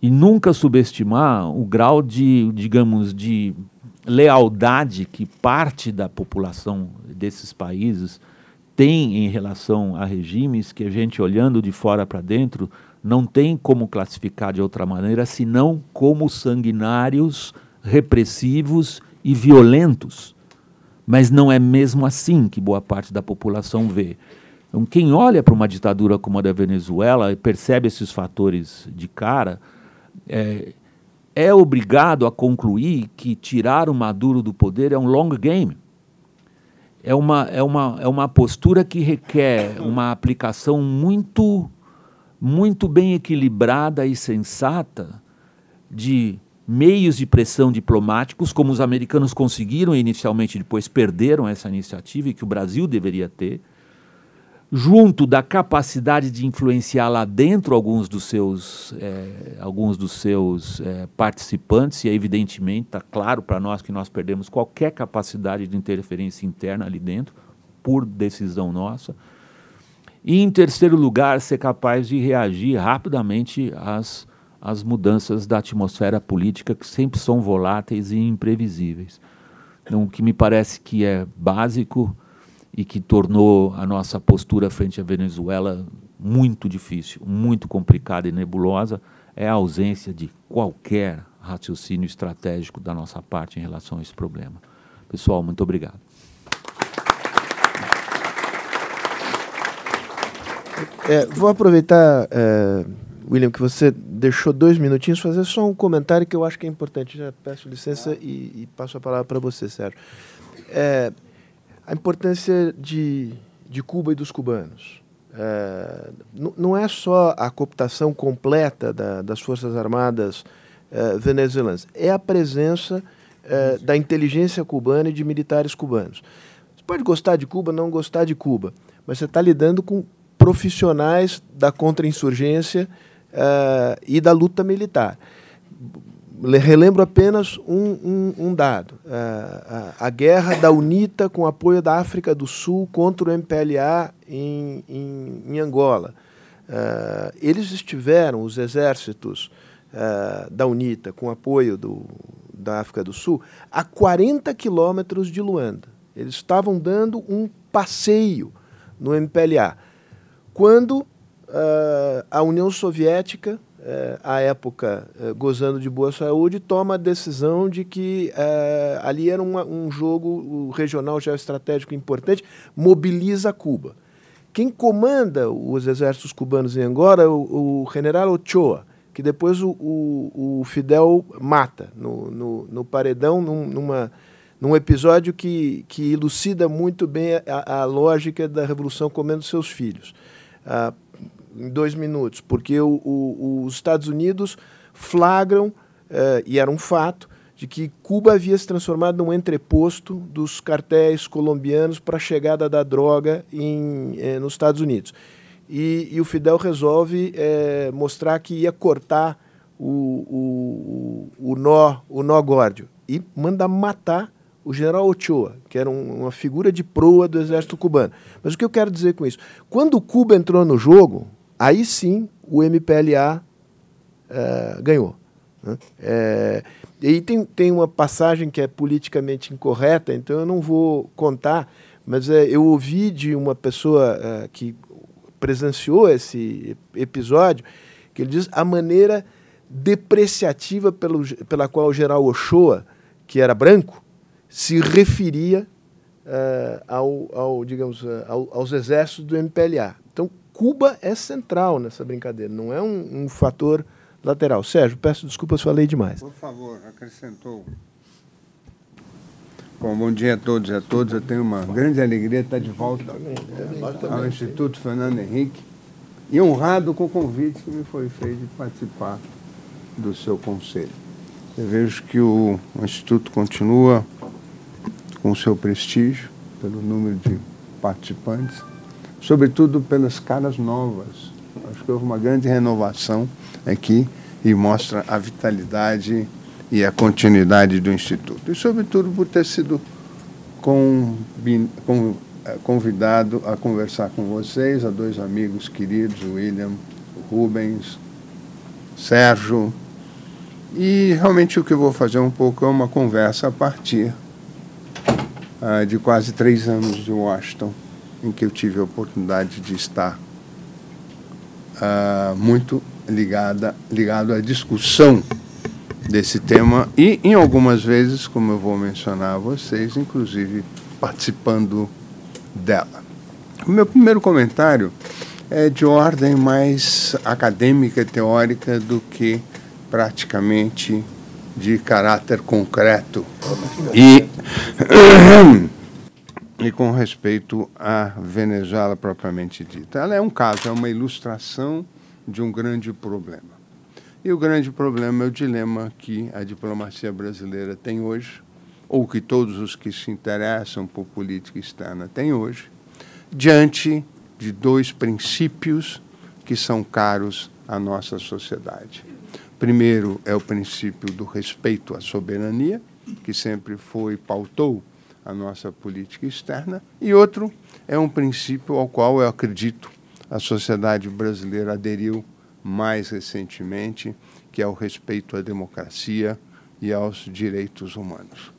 e nunca subestimar o grau de, digamos, de lealdade que parte da população desses países tem em relação a regimes que a gente olhando de fora para dentro não tem como classificar de outra maneira senão como sanguinários, repressivos e violentos. Mas não é mesmo assim que boa parte da população vê. Então, quem olha para uma ditadura como a da Venezuela e percebe esses fatores de cara, é, é obrigado a concluir que tirar o Maduro do poder é um long game. É uma, é uma, é uma postura que requer uma aplicação muito, muito bem equilibrada e sensata de meios de pressão diplomáticos, como os americanos conseguiram inicialmente, depois perderam essa iniciativa e que o Brasil deveria ter junto da capacidade de influenciar lá dentro alguns dos seus, é, alguns dos seus é, participantes, e evidentemente está claro para nós que nós perdemos qualquer capacidade de interferência interna ali dentro, por decisão nossa. E, em terceiro lugar, ser capaz de reagir rapidamente às, às mudanças da atmosfera política, que sempre são voláteis e imprevisíveis. Então, o que me parece que é básico e que tornou a nossa postura frente à Venezuela muito difícil, muito complicada e nebulosa, é a ausência de qualquer raciocínio estratégico da nossa parte em relação a esse problema. Pessoal, muito obrigado. É, vou aproveitar, é, William, que você deixou dois minutinhos, fazer só um comentário que eu acho que é importante. Já peço licença e, e passo a palavra para você, Sérgio. É, a importância de, de Cuba e dos cubanos. É, não é só a cooptação completa da, das Forças Armadas é, venezuelanas, é a presença é, da inteligência cubana e de militares cubanos. Você pode gostar de Cuba, não gostar de Cuba, mas você está lidando com profissionais da contra-insurgência é, e da luta militar relembro apenas um, um, um dado. A, a, a, guerra da UNITA com apoio da África do Sul contra o MPLA em, em, em Angola. Uh, eles estiveram, os exércitos uh, da UNITA, com apoio do, da África do Sul, a 40 quilômetros de Luanda. Eles estavam dando um passeio no MPLA. Quando uh, a União Soviética é, à época, é, gozando de boa saúde, toma a decisão de que é, ali era uma, um jogo regional geoestratégico importante, mobiliza Cuba. Quem comanda os exércitos cubanos em Angola é o, o general Ochoa, que depois o, o, o Fidel mata no, no, no paredão, num, numa, num episódio que, que elucida muito bem a, a lógica da Revolução comendo seus filhos. Ah, em dois minutos, porque o, o, os Estados Unidos flagram, eh, e era um fato, de que Cuba havia se transformado num entreposto dos cartéis colombianos para a chegada da droga em, eh, nos Estados Unidos. E, e, o Fidel resolve eh, mostrar que ia cortar o, o, o, nó, o nó górdio e manda matar o general Ochoa, que era um, uma figura de proa do exército cubano. Mas o que eu quero dizer com isso? Quando Cuba entrou no jogo, aí sim o MPLA é, ganhou. Né? É, e tem, tem uma passagem que é politicamente incorreta, então eu não vou contar, mas é, eu ouvi de uma pessoa que presenciou esse episódio, que ele diz a maneira depreciativa pelo, pela qual o general Ochoa, que era branco, se referia uh, ao, ao, digamos, uh, ao, aos exércitos do MPLA. Então, Cuba é central nessa brincadeira, não é um, um fator lateral. Sérgio, peço desculpas, falei demais. Por favor, acrescentou. Bom, bom dia a todos e a todas. Eu tenho uma grande alegria de estar de volta ao Instituto Fernando Henrique e honrado com o convite que me foi feito de participar do seu conselho. Eu vejo que o, o Instituto continua com o seu prestígio, pelo número de participantes, sobretudo pelas caras novas. Acho que houve uma grande renovação aqui e mostra a vitalidade e a continuidade do Instituto. E, sobretudo, por ter sido eh, convidado a conversar com vocês, a dois amigos queridos, William, Rubens, Sérgio. E realmente o que eu vou fazer um pouco é uma conversa a partir uh, de quase três anos de Washington, em que eu tive a oportunidade de estar uh, muito ligada, ligado à discussão desse tema e, em algumas vezes, como eu vou mencionar a vocês, inclusive participando dela. O meu primeiro comentário é de ordem mais acadêmica e teórica do que praticamente de caráter concreto. E, e com respeito à Venezuela propriamente dita. Ela é um caso, é uma ilustração de um grande problema. E o grande problema é o dilema que a diplomacia brasileira tem hoje, ou que todos os que se interessam por política externa têm hoje, diante de dois princípios que são caros à nossa sociedade. Primeiro é o princípio do respeito à soberania, que sempre foi pautou a nossa política externa, e outro é um princípio ao qual eu acredito a sociedade brasileira aderiu mais recentemente, que é o respeito à democracia e aos direitos humanos.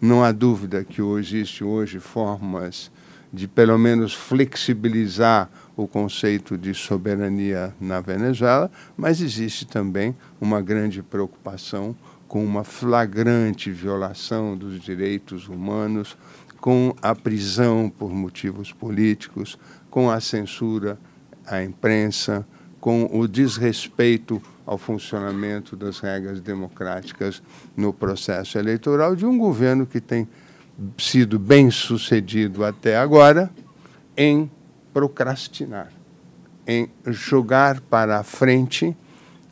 Não há dúvida que existe hoje formas de pelo menos flexibilizar o conceito de soberania na Venezuela, mas existe também uma grande preocupação com uma flagrante violação dos direitos humanos, com a prisão por motivos políticos, com a censura à imprensa, com o desrespeito ao funcionamento das regras democráticas no processo eleitoral de um governo que tem sido bem sucedido até agora em procrastinar, em jogar para a frente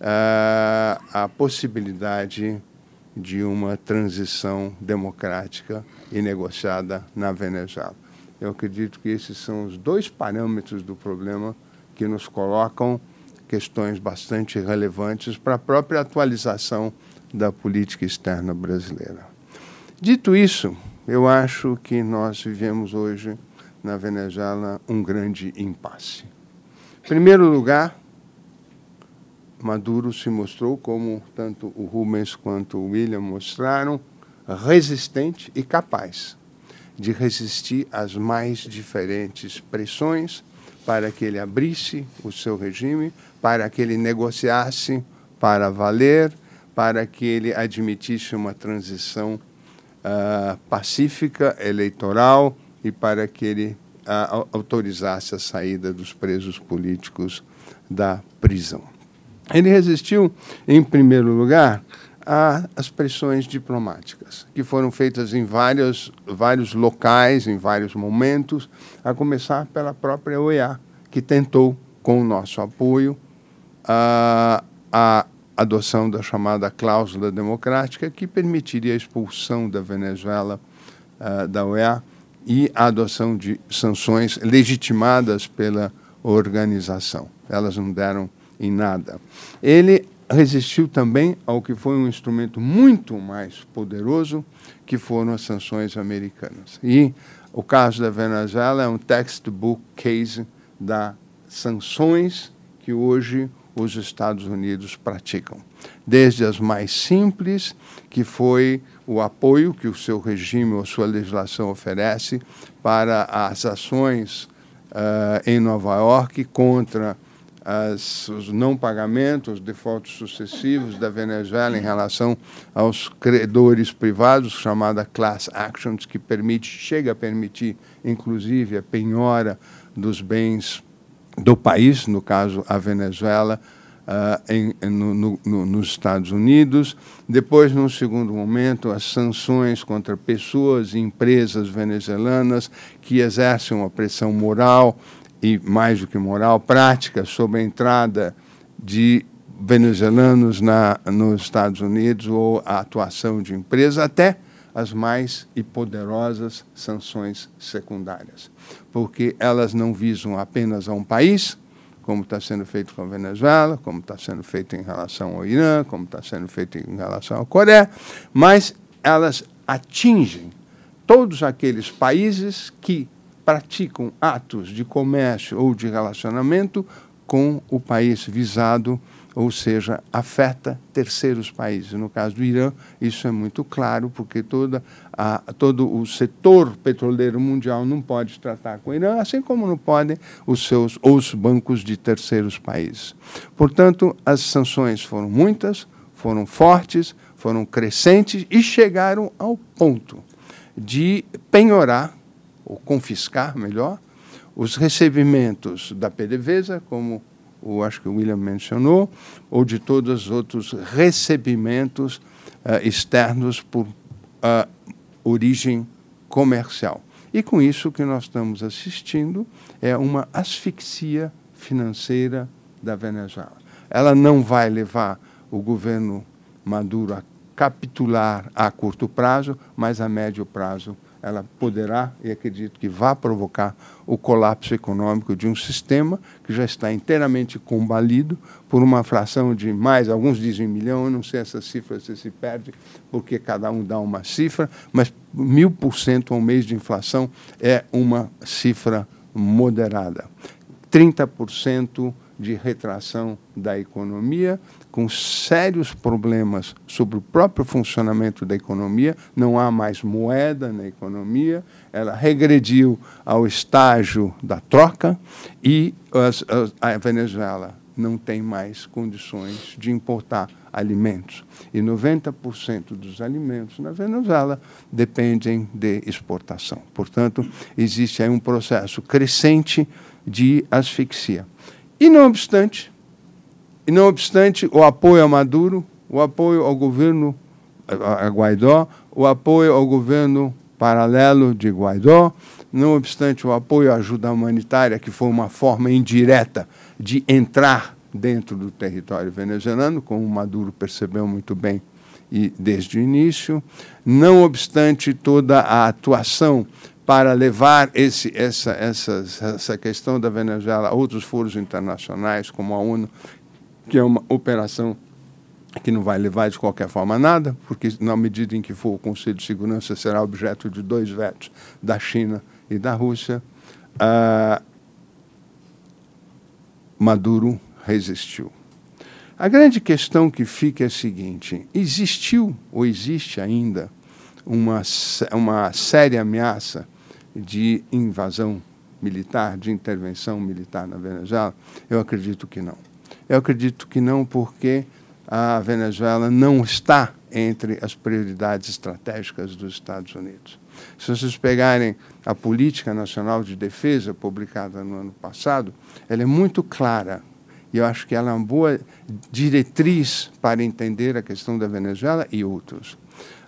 uh, a possibilidade de uma transição democrática e negociada na Venezuela. Eu acredito que esses são os dois parâmetros do problema que nos colocam questões bastante relevantes para a própria atualização da política externa brasileira. Dito isso, eu acho que nós vivemos hoje na Venezuela um grande impasse. Em primeiro lugar, Maduro se mostrou, como tanto o Rubens quanto o William mostraram, resistente e capaz de resistir às mais diferentes pressões para que ele abrisse o seu regime, para que ele negociasse para valer, para que ele admitisse uma transição uh, pacífica, eleitoral e para que ele uh, autorizasse a saída dos presos políticos da prisão. Ele resistiu, em primeiro lugar, às pressões diplomáticas, que foram feitas em vários, vários locais, em vários momentos, a começar pela própria OEA, que tentou, com o nosso apoio, a, a adoção da chamada cláusula democrática, que permitiria a expulsão da Venezuela uh, da OEA e a adoção de sanções legitimadas pela organização. Elas não deram em nada. Ele resistiu também ao que foi um instrumento muito mais poderoso, que foram as sanções americanas. E o caso da Venezuela é um textbook case das sanções que hoje os Estados Unidos praticam. Desde as mais simples, que foi o apoio que o seu regime ou sua legislação oferece para as ações uh, em Nova York contra as, os não pagamentos, os defaultos sucessivos da Venezuela em relação aos credores privados, chamada class actions, que permite, chega a permitir, inclusive, a penhora dos bens do país, no caso a Venezuela, uh, em, no, no, nos Estados Unidos. Depois, num segundo momento, as sanções contra pessoas e empresas venezuelanas que exercem uma pressão moral e, mais do que moral, prática sobre a entrada de venezuelanos na, nos Estados Unidos ou a atuação de empresas, até as mais e poderosas sanções secundárias, porque elas não visam apenas a um país, como está sendo feito com a Venezuela, como está sendo feito em relação ao Irã, como está sendo feito em relação à Coreia, mas elas atingem todos aqueles países que praticam atos de comércio ou de relacionamento com o país visado ou seja, afeta terceiros países. No caso do Irã, isso é muito claro, porque toda a, todo o setor petroleiro mundial não pode tratar com o Irã, assim como não podem os seus os bancos de terceiros países. Portanto, as sanções foram muitas, foram fortes, foram crescentes e chegaram ao ponto de penhorar, ou confiscar, melhor, os recebimentos da PDVSA, como o acho que o William mencionou, ou de todos os outros recebimentos uh, externos por uh, origem comercial. E com isso o que nós estamos assistindo é uma asfixia financeira da Venezuela. Ela não vai levar o governo Maduro a capitular a curto prazo, mas a médio prazo ela poderá, e acredito que vá provocar, o colapso econômico de um sistema que já está inteiramente combalido por uma fração de mais, alguns dizem milhão, eu não sei essa cifra se perde, porque cada um dá uma cifra, mas mil por cento ao mês de inflação é uma cifra moderada. 30% de retração da economia, com sérios problemas sobre o próprio funcionamento da economia, não há mais moeda na economia, ela regrediu ao estágio da troca e as, as, a Venezuela não tem mais condições de importar alimentos. E 90% dos alimentos na Venezuela dependem de exportação. Portanto, existe aí um processo crescente de asfixia. E não obstante, e não obstante o apoio a Maduro, o apoio ao governo a Guaidó, o apoio ao governo paralelo de Guaidó, não obstante o apoio à ajuda humanitária, que foi uma forma indireta de entrar dentro do território venezuelano, como Maduro percebeu muito bem e desde o início, não obstante toda a atuação para levar esse, essa, essa, essa questão da Venezuela a outros foros internacionais, como a ONU, que é uma operação que não vai levar de qualquer forma a nada, porque na medida em que for o Conselho de Segurança será objeto de dois vetos da China e da Rússia, uh, Maduro resistiu. A grande questão que fica é a seguinte: existiu ou existe ainda uma, uma séria ameaça de invasão militar, de intervenção militar na Venezuela? Eu acredito que não. Eu acredito que não, porque a Venezuela não está entre as prioridades estratégicas dos Estados Unidos. Se vocês pegarem a Política Nacional de Defesa, publicada no ano passado, ela é muito clara. E eu acho que ela é uma boa diretriz para entender a questão da Venezuela e outros.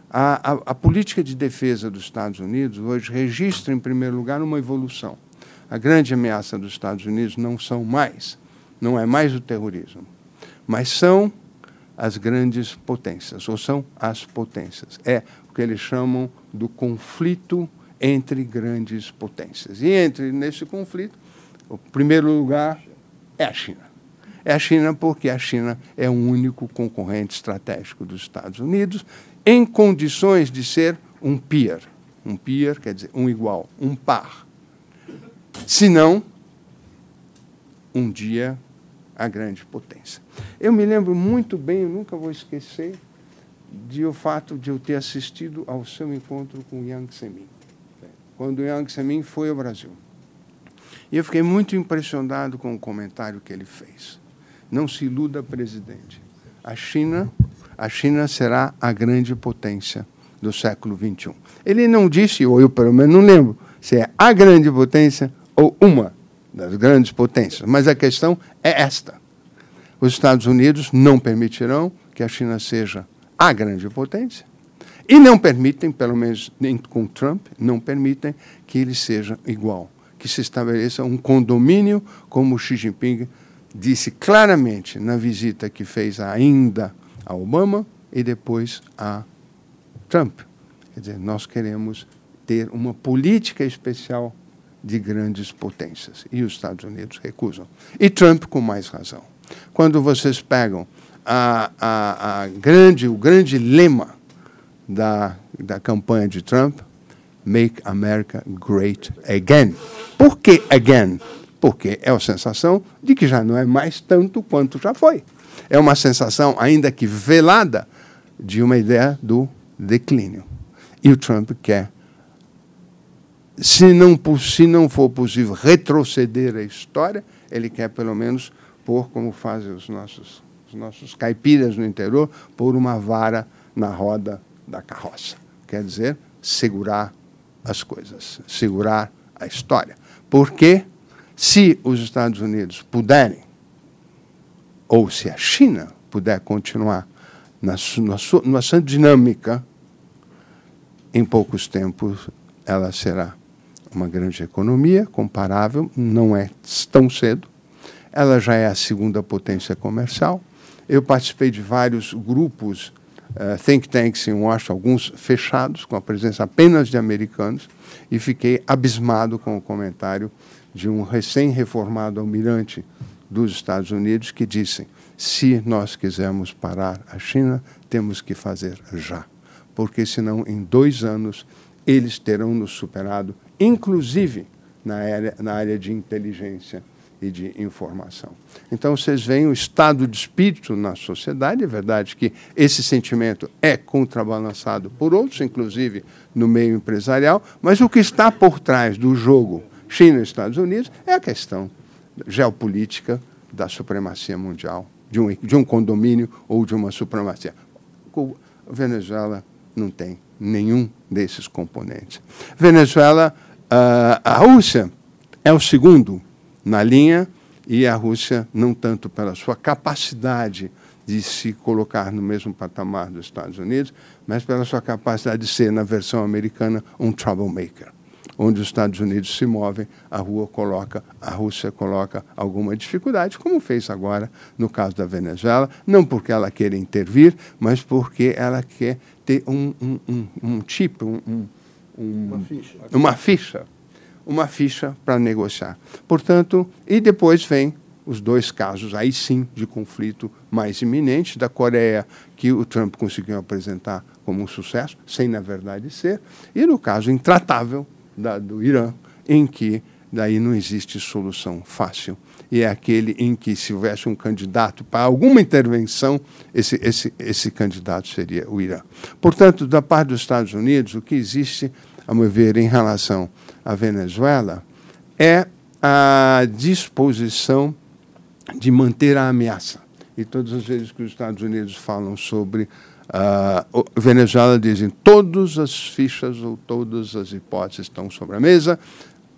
A, a, a política de defesa dos Estados Unidos hoje registra, em primeiro lugar, uma evolução. A grande ameaça dos Estados Unidos não são mais não é mais o terrorismo, mas são as grandes potências, ou são as potências. É o que eles chamam do conflito entre grandes potências. E entre nesse conflito, o primeiro lugar é a China. é a China porque a China é o único concorrente estratégico dos Estados Unidos em condições de ser um peer. Um peer quer dizer um igual, um par. Se não, um dia a grande potência. Eu me lembro muito bem, eu nunca vou esquecer, de o fato de eu ter assistido ao seu encontro com Yang Zemin, quando Yang Zemin foi ao Brasil. E eu fiquei muito impressionado com o comentário que ele fez. Não se iluda, presidente. A China, a China será a grande potência do século XXI. Ele não disse, ou eu pelo menos não lembro, se é a grande potência ou uma das grandes potências. Mas a questão é esta: os Estados Unidos não permitirão que a China seja a grande potência e não permitem, pelo menos com Trump, não permitem que ele seja igual, que se estabeleça um condomínio, como Xi Jinping disse claramente na visita que fez ainda a Obama e depois a Trump. Quer dizer, nós queremos ter uma política especial de grandes potências. E os Estados Unidos recusam. E Trump com mais razão. Quando vocês pegam a, a, a grande, o grande lema da, da campanha de Trump, Make America Great Again. Por que again? Porque é a sensação de que já não é mais tanto quanto já foi. É uma sensação, ainda que velada, de uma ideia do declínio. E o Trump quer se não, se não for possível retroceder a história, ele quer pelo menos pôr, como fazem os nossos, os nossos caipiras no interior, pôr uma vara na roda da carroça. Quer dizer, segurar as coisas, segurar a história. Porque se os Estados Unidos puderem, ou se a China puder continuar na, sua, na sua dinâmica, em poucos tempos ela será uma grande economia, comparável, não é tão cedo. Ela já é a segunda potência comercial. Eu participei de vários grupos, uh, think tanks em Washington, alguns fechados, com a presença apenas de americanos, e fiquei abismado com o comentário de um recém-reformado almirante dos Estados Unidos que disse: se nós quisermos parar a China, temos que fazer já, porque senão em dois anos eles terão nos superado inclusive na área, na área de inteligência e de informação. Então, vocês veem o estado de espírito na sociedade. É verdade que esse sentimento é contrabalançado por outros, inclusive no meio empresarial, mas o que está por trás do jogo China e Estados Unidos é a questão geopolítica da supremacia mundial, de um, de um condomínio ou de uma supremacia. O Venezuela não tem nenhum desses componentes. Venezuela, a Rússia é o segundo na linha e a Rússia não tanto pela sua capacidade de se colocar no mesmo patamar dos Estados Unidos, mas pela sua capacidade de ser, na versão americana, um troublemaker onde os Estados Unidos se movem, a rua coloca, a Rússia coloca alguma dificuldade, como fez agora no caso da Venezuela, não porque ela queira intervir, mas porque ela quer ter um, um, um, um tipo, um, uma ficha, uma ficha, uma ficha para negociar. Portanto, e depois vem os dois casos, aí sim, de conflito mais iminente, da Coreia, que o Trump conseguiu apresentar como um sucesso, sem na verdade ser, e no caso intratável da, do Irã, em que daí não existe solução fácil. E é aquele em que, se houvesse um candidato para alguma intervenção, esse, esse, esse candidato seria o Irã. Portanto, da parte dos Estados Unidos, o que existe, a meu ver, em relação à Venezuela, é a disposição de manter a ameaça. E todas as vezes que os Estados Unidos falam sobre Uh, Venezuela dizem todas as fichas ou todas as hipóteses estão sobre a mesa,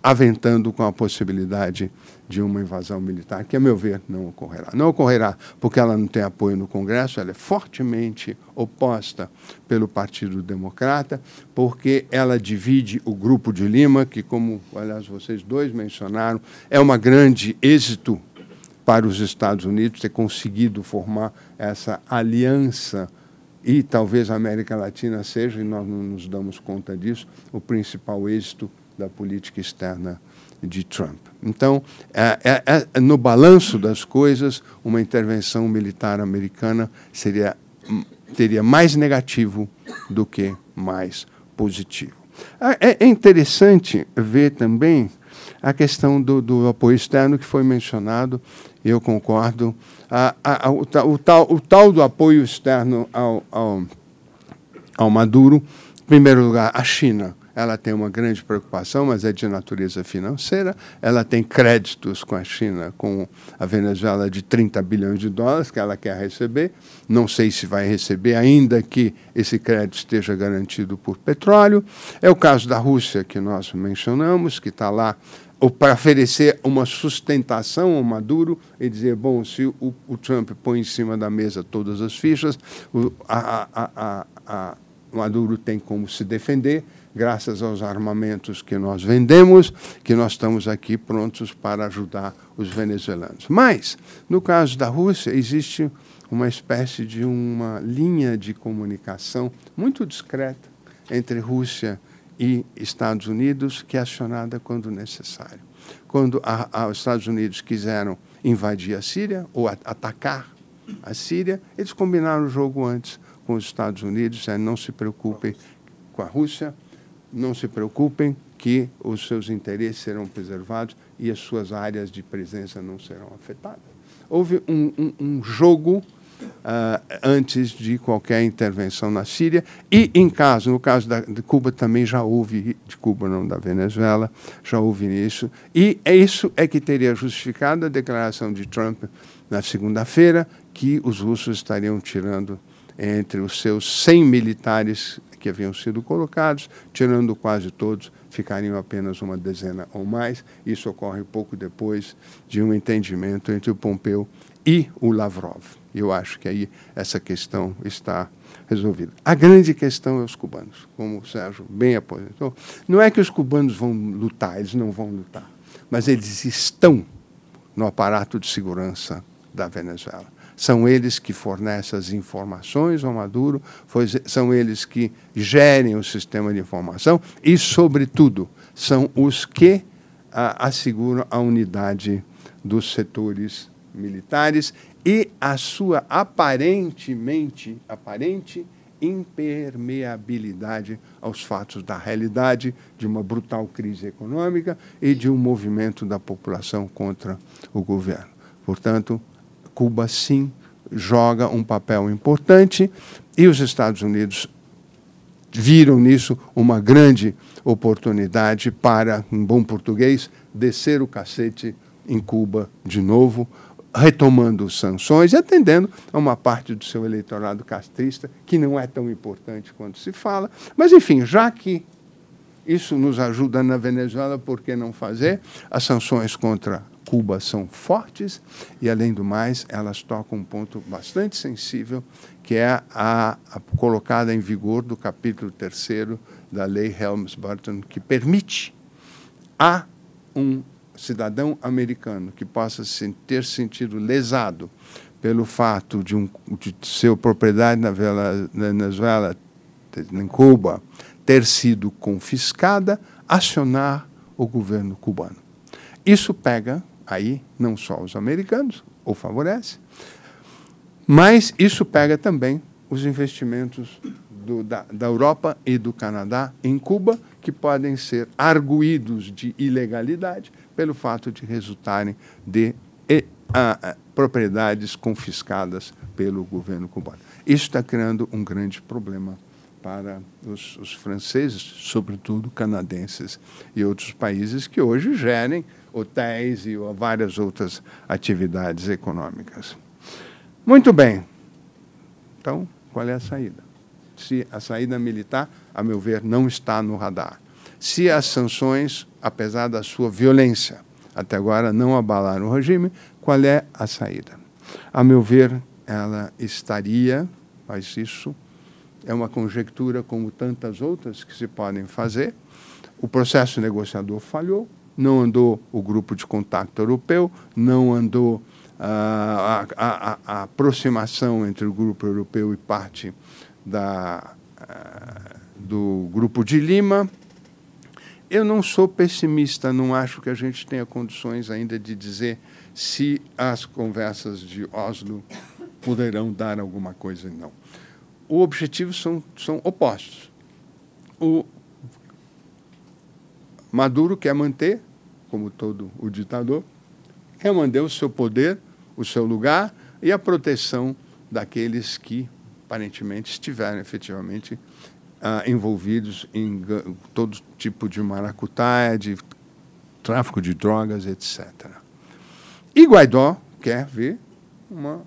aventando com a possibilidade de uma invasão militar, que, a meu ver, não ocorrerá. Não ocorrerá porque ela não tem apoio no Congresso, ela é fortemente oposta pelo Partido Democrata, porque ela divide o Grupo de Lima, que, como, aliás, vocês dois mencionaram, é uma grande êxito para os Estados Unidos ter conseguido formar essa aliança e talvez a América Latina seja, e nós não nos damos conta disso, o principal êxito da política externa de Trump. Então, é, é, é, no balanço das coisas, uma intervenção militar americana seria, hum, teria mais negativo do que mais positivo. Ah, é, é interessante ver também a questão do, do, apoio externo que foi mencionado, eu concordo. A, a, a, o, o, tal, o tal do apoio externo ao, ao, ao Maduro, em primeiro lugar, a China ela tem uma grande preocupação, mas é de natureza financeira. Ela tem créditos com a China, com a Venezuela, de 30 bilhões de dólares que ela quer receber. Não sei se vai receber, ainda que esse crédito esteja garantido por petróleo. É o caso da Rússia, que nós mencionamos, que está lá para oferecer uma sustentação ao Maduro e dizer, bom, se o, o, Trump põe em cima da mesa todas as fichas, o a, a, a, Maduro tem como se defender graças aos armamentos que nós vendemos, que nós estamos aqui prontos para ajudar os venezuelanos. Mas, no caso da Rússia, existe uma espécie de uma linha de comunicação muito discreta entre Rússia e Estados Unidos, que é acionada quando necessário. Quando a, a, os Estados Unidos quiseram invadir a Síria ou a, atacar a Síria, eles combinaram o jogo antes com os Estados Unidos, é, não se preocupem com a Rússia, não se preocupem que os seus interesses serão preservados e as suas áreas de presença não serão afetadas. Houve um, um, um jogo uh, antes de qualquer intervenção na Síria e, em caso, no caso da, de Cuba também já houve, de Cuba não da Venezuela, já houve isso. E é isso é que teria justificado a declaração de Trump na segunda-feira que os russos estariam tirando entre os seus 100 militares que haviam sido colocados, tirando quase todos, ficariam apenas uma dezena ou mais. Isso ocorre pouco depois de um entendimento entre o Pompeu e o Lavrov. Eu acho que aí essa questão está resolvida. A grande questão é os cubanos, como o Sérgio bem aposentou. Não é que os cubanos vão lutar, eles não vão lutar, mas eles estão no aparato de segurança da Venezuela. São eles que fornecem as informações ao Maduro, são eles que gerem o sistema de informação e, sobretudo, são os que ah, asseguram a unidade dos setores militares e a sua aparentemente aparente impermeabilidade aos fatos da realidade de uma brutal crise econômica e de um movimento da população contra o governo. Portanto, Cuba, sim, joga um papel importante e os Estados Unidos viram nisso uma grande oportunidade para, em bom português, descer o cacete em Cuba de novo, retomando sanções e atendendo a uma parte do seu eleitorado castrista, que não é tão importante quanto se fala. Mas, enfim, já que isso nos ajuda na Venezuela, por que não fazer? As sanções contra Cuba são fortes e, além do mais, elas tocam um ponto bastante sensível, que é a, a colocada em vigor do capítulo 3 da Lei Helms-Burton, que permite a um cidadão americano que possa se, ter sentido lesado pelo fato de, um, de ser propriedade na Venezuela, em Cuba, ter sido confiscada, acionar o governo cubano. Isso pega aí não só os americanos, ou favorece, mas isso pega também os investimentos do, da, da Europa e do Canadá em Cuba, que podem ser arguídos de ilegalidade pelo fato de resultarem de e, a, a, propriedades confiscadas pelo governo cubano. Isso está criando um grande problema para os, os, franceses, sobretudo canadenses e outros países que hoje gerem hotéis e várias outras atividades econômicas. Muito bem. Então, qual é a saída? Se a saída militar, a meu ver, não está no radar. Se as sanções, apesar da sua violência, até agora não abalaram o regime, qual é a saída? A meu ver, ela estaria, mas isso é uma conjectura como tantas outras que se podem fazer. O processo negociador falhou, não andou o grupo de contato europeu, não andou ah, a, a, a, aproximação entre o grupo europeu e parte da, ah, do grupo de Lima. eu não sou pessimista, não acho que a gente tenha condições ainda de dizer se as conversas de Oslo poderão dar alguma coisa, não. Os objetivos são, são opostos. O Maduro quer manter, como todo o ditador, quer manter o seu poder, o seu lugar e a proteção daqueles que aparentemente estiveram efetivamente ah, envolvidos em todo tipo de maracutaia, de tráfico de drogas, etc. E Guaidó quer ver uma,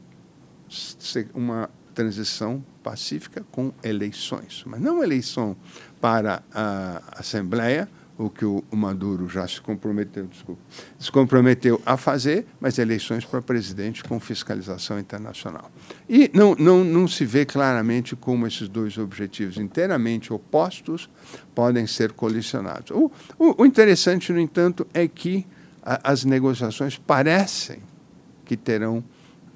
uma transição pacífica com eleições, mas não eleição para a Assembleia, o que o Maduro já se comprometeu, desculpa, se comprometeu a fazer, mas eleições para presidente com fiscalização internacional. E não, não, não se vê claramente como esses dois objetivos inteiramente opostos podem ser colisionados. O, o, o interessante, no entanto, é que a, as negociações parecem que terão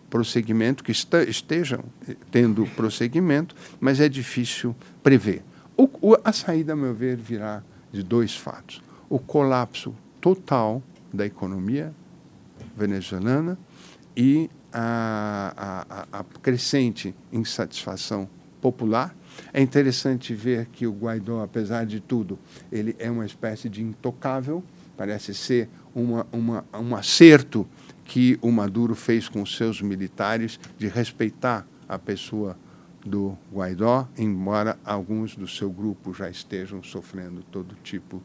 prosseguimento, que estejam tendo prosseguimento, mas é difícil prever. O, a saída, a meu ver, virá de dois fatos: o colapso total da economia venezuelana e a, a, a crescente insatisfação popular. É interessante ver que o Guaidó, apesar de tudo, ele é uma espécie de intocável, parece ser uma, uma, um acerto que o Maduro fez com seus militares de respeitar a pessoa do Guaidó, embora alguns do seu grupo já estejam sofrendo todo tipo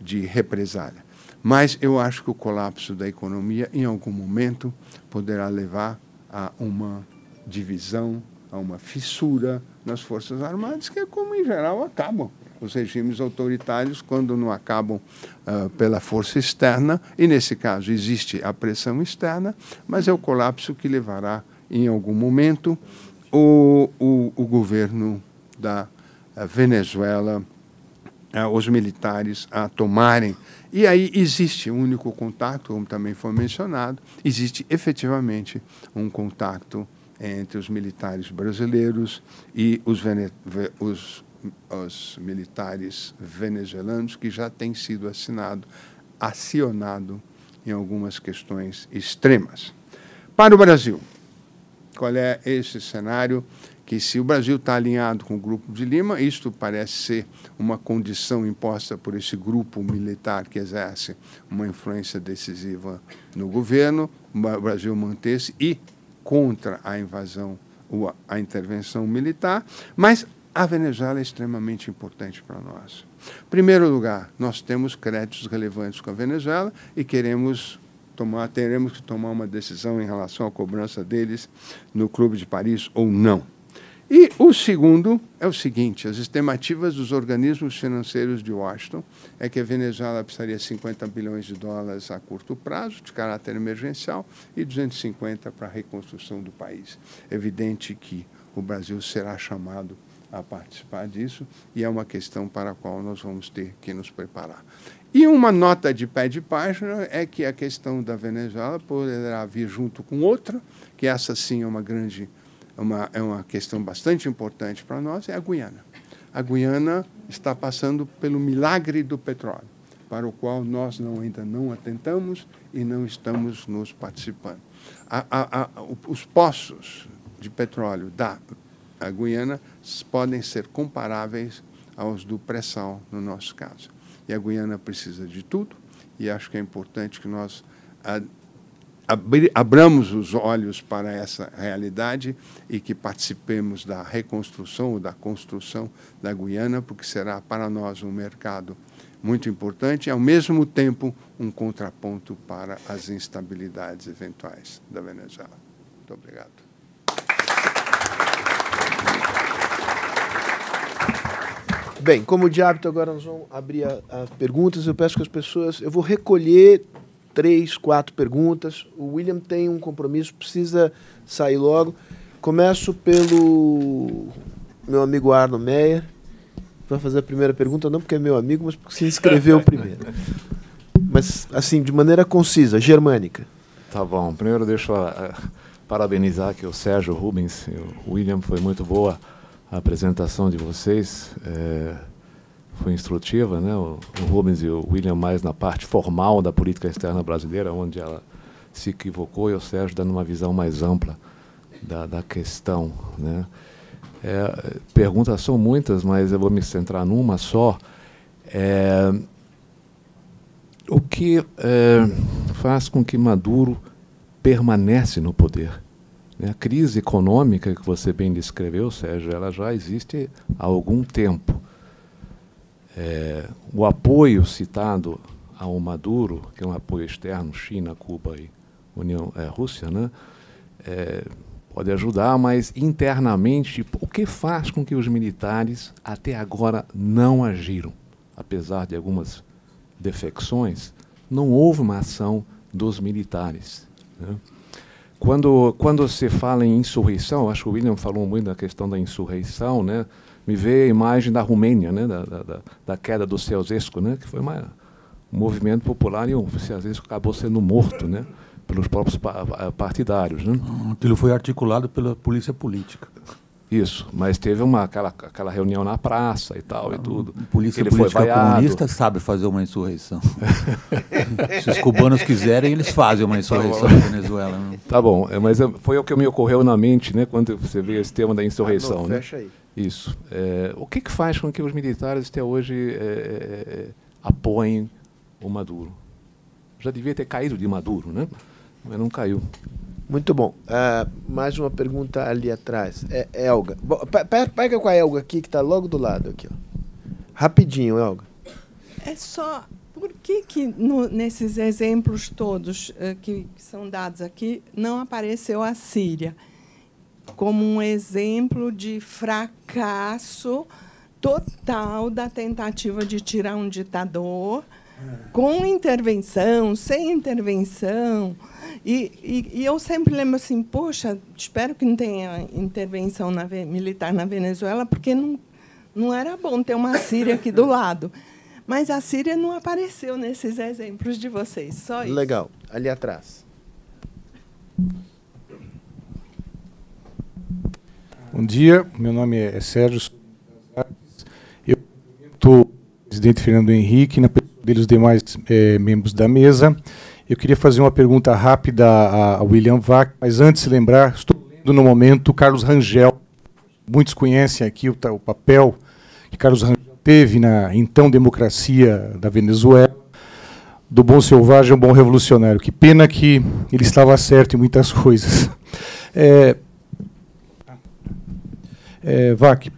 de represália. Mas eu acho que o colapso da economia, em algum momento, poderá levar a uma divisão, a uma fissura nas Forças Armadas, que é como, em geral, acabam os regimes autoritários quando não acabam uh, pela força externa, e nesse caso existe a pressão externa, mas é o colapso que levará, em algum momento, o, o, o governo da eh, Venezuela, uh, os militares a tomarem. E aí existe um único contato, como também foi mencionado, existe efetivamente um contato entre os militares brasileiros e os, os, os militares venezuelanos, que já tem sido assinado, acionado em algumas questões extremas. Para o Brasil, qual é esse cenário que se o Brasil está alinhado com o Grupo de Lima, isto parece ser uma condição imposta por esse grupo militar que exerce uma influência decisiva no governo, o Brasil manter-se e contra a invasão ou a intervenção militar, mas a Venezuela é extremamente importante para nós. Em primeiro lugar, nós temos créditos relevantes com a Venezuela e queremos tomar, teremos que tomar uma decisão em relação à cobrança deles no Clube de Paris ou não. E o segundo é o seguinte: as estimativas dos organismos financeiros de Washington é que a Venezuela precisaria de 50 bilhões de dólares a curto prazo, de caráter emergencial, e 250 para a reconstrução do país. É evidente que o Brasil será chamado a participar disso e é uma questão para a qual nós vamos ter que nos preparar. E uma nota de pé de página é que a questão da Venezuela poderá vir junto com outra, que essa sim é uma grande, uma, é uma questão bastante importante para nós, é a Guiana. A Guiana está passando pelo milagre do petróleo, para o qual nós não, ainda não atentamos e não estamos nos participando. A, a, a, os poços de petróleo da Guiana podem ser comparáveis aos do pré-sal, no nosso caso. E a Guiana precisa de tudo, e acho que é importante que nós abramos os olhos para essa realidade e que participemos da reconstrução ou da construção da Guiana, porque será para nós um mercado muito importante e, ao mesmo tempo, um contraponto para as instabilidades eventuais da Venezuela. Muito obrigado. Bem, como de hábito, agora nós vamos abrir as perguntas. Eu peço que as pessoas. Eu vou recolher três, quatro perguntas. O William tem um compromisso, precisa sair logo. Começo pelo meu amigo Arno Meyer. Vai fazer a primeira pergunta, não porque é meu amigo, mas porque se inscreveu primeiro. Mas, assim, de maneira concisa, germânica. Tá bom. Primeiro, deixa eu uh, parabenizar aqui o Sérgio Rubens. O William foi muito boa a apresentação de vocês. É, foi instrutiva, né? O, o Rubens e o William mais na parte formal da política externa brasileira, onde ela se equivocou, e o Sérgio dando uma visão mais ampla da, da questão, né? É, perguntas são muitas, mas eu vou me centrar numa só. É, o que é, faz com que Maduro permanece no poder? Né? A crise econômica que você bem descreveu, Sérgio, ela já existe há algum tempo. É, o apoio citado ao Maduro, que é um apoio externo, China, Cuba e União é, Rússia, né? É, pode ajudar, mas internamente, o que faz com que os militares até agora não agiram? Apesar de algumas defecções, não houve uma ação dos militares. Né? Quando, quando se fala em insurreição, acho que o William falou muito da questão da insurreição, né? me veio a imagem da Romênia, né? da, da, da queda do Ceausescu, né? que foi uma, um movimento popular e o Ceausescu acabou sendo morto né? pelos próprios partidários. Né? Aquilo foi articulado pela polícia política. Isso, mas teve uma, aquela, aquela reunião na praça e tal e tudo. Polícia ele política comunista sabe fazer uma insurreição. Se os cubanos quiserem, eles fazem uma insurreição tá na Venezuela. Né? Tá bom, é, mas foi o que me ocorreu na mente né, quando você vê esse tema da insurreição. Ah, não, né? Fecha aí. Isso. É, o que, que faz com que os militares até hoje é, é, é apoiem o Maduro? Já devia ter caído de Maduro, né? mas não caiu. Muito bom. Uh, mais uma pergunta ali atrás. É, Elga. Pega com a Elga aqui, que está logo do lado. aqui. Ó. Rapidinho, Elga. É só. Por que, que no, nesses exemplos todos uh, que são dados aqui não apareceu a Síria como um exemplo de fracasso total da tentativa de tirar um ditador com intervenção, sem intervenção? E, e, e, eu sempre lembro assim, poxa, espero que não tenha intervenção na, militar na Venezuela, porque não, não era bom ter uma Síria aqui do lado. Mas a Síria não apareceu nesses exemplos de vocês, só isso. Legal, ali atrás. Bom dia, meu nome é Sérgio Eu o presidente Fernando Henrique, na pessoa deles demais é, membros da mesa. Eu queria fazer uma pergunta rápida a William Vac, mas antes de lembrar, estou lendo no momento Carlos Rangel. Muitos conhecem aqui o, o papel que Carlos Rangel teve na então democracia da Venezuela, do bom selvagem ao bom revolucionário. Que pena que ele estava certo em muitas coisas. É, é, Vac,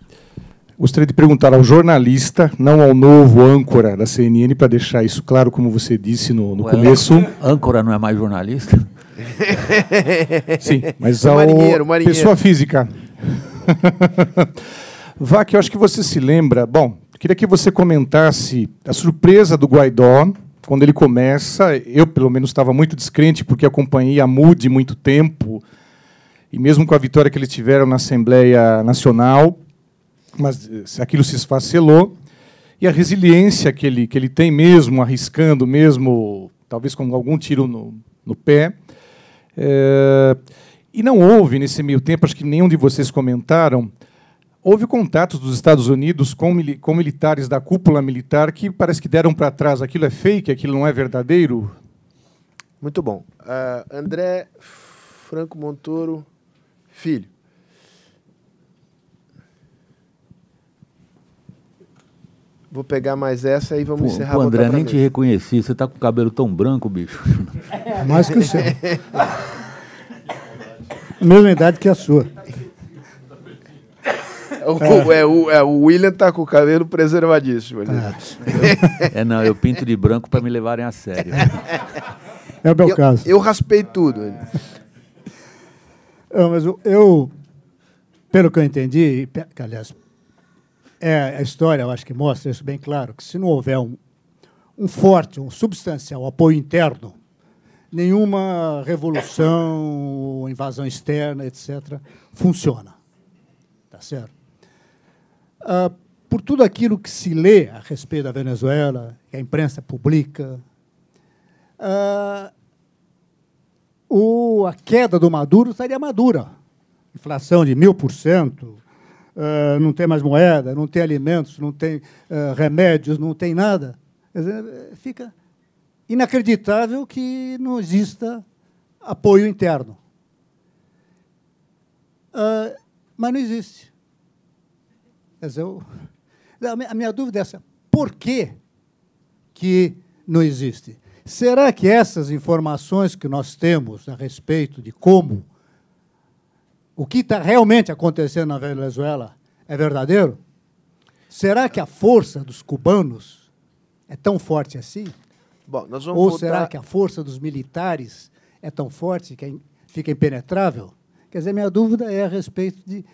Gostaria de perguntar ao jornalista, não ao novo âncora da CNN, para deixar isso claro, como você disse no, no começo. Âncora não é mais jornalista? Sim, mas ao marinheiro, marinheiro. pessoa física. Vá, que eu acho que você se lembra. Bom, queria que você comentasse a surpresa do Guaidó quando ele começa. Eu, pelo menos, estava muito descrente porque acompanhei a MUD muito tempo. E mesmo com a vitória que eles tiveram na Assembleia Nacional, mas eh, aquilo se esfacelou e a resiliência que ele, que ele tem mesmo, arriscando mesmo, talvez com algum tiro no, no pé. É, e não houve, nesse meio tempo, acho que nenhum de vocês comentaram, houve contatos dos Estados Unidos com, com militares da cúpula militar que parece que deram para trás. Aquilo é fake, aquilo não é verdadeiro? Muito bom. Uh, André Franco Montoro Filho. Vou pegar mais essa e vamos pô, encerrar. Pô, André, nem te reconheci. Você tá com o cabelo tão branco, bicho. É mais que o seu. mesma idade que a sua. O, é, o, é, o William tá com o cabelo preservadíssimo. É. é, não, eu pinto de branco para me levarem a sério. É o meu eu, caso. Eu raspei tudo. Não, mas eu, eu, pelo que eu entendi, aliás, é, a história, eu acho que mostra isso bem claro, que se não houver um, um forte, um substancial apoio interno, nenhuma revolução, invasão externa, etc., funciona. Tá certo? Ah, por tudo aquilo que se lê a respeito da Venezuela, que a imprensa publica, ah, o, a queda do Maduro estaria madura. Inflação de mil por cento, uh, não tem mais moeda, não tem alimentos, não tem uh, remédios, não tem nada. Dizer, fica inacreditável que não exista apoio interno. Uh, mas não existe. Quer dizer, eu, a minha dúvida é essa: por que, que não existe? Será que essas informações que nós temos a respeito de como o que está realmente acontecendo na Venezuela é verdadeiro? Será que a força dos cubanos é tão forte assim? Bom, Ou voltar... será que a força dos militares é tão forte que fica impenetrável? Quer dizer, minha dúvida é a respeito de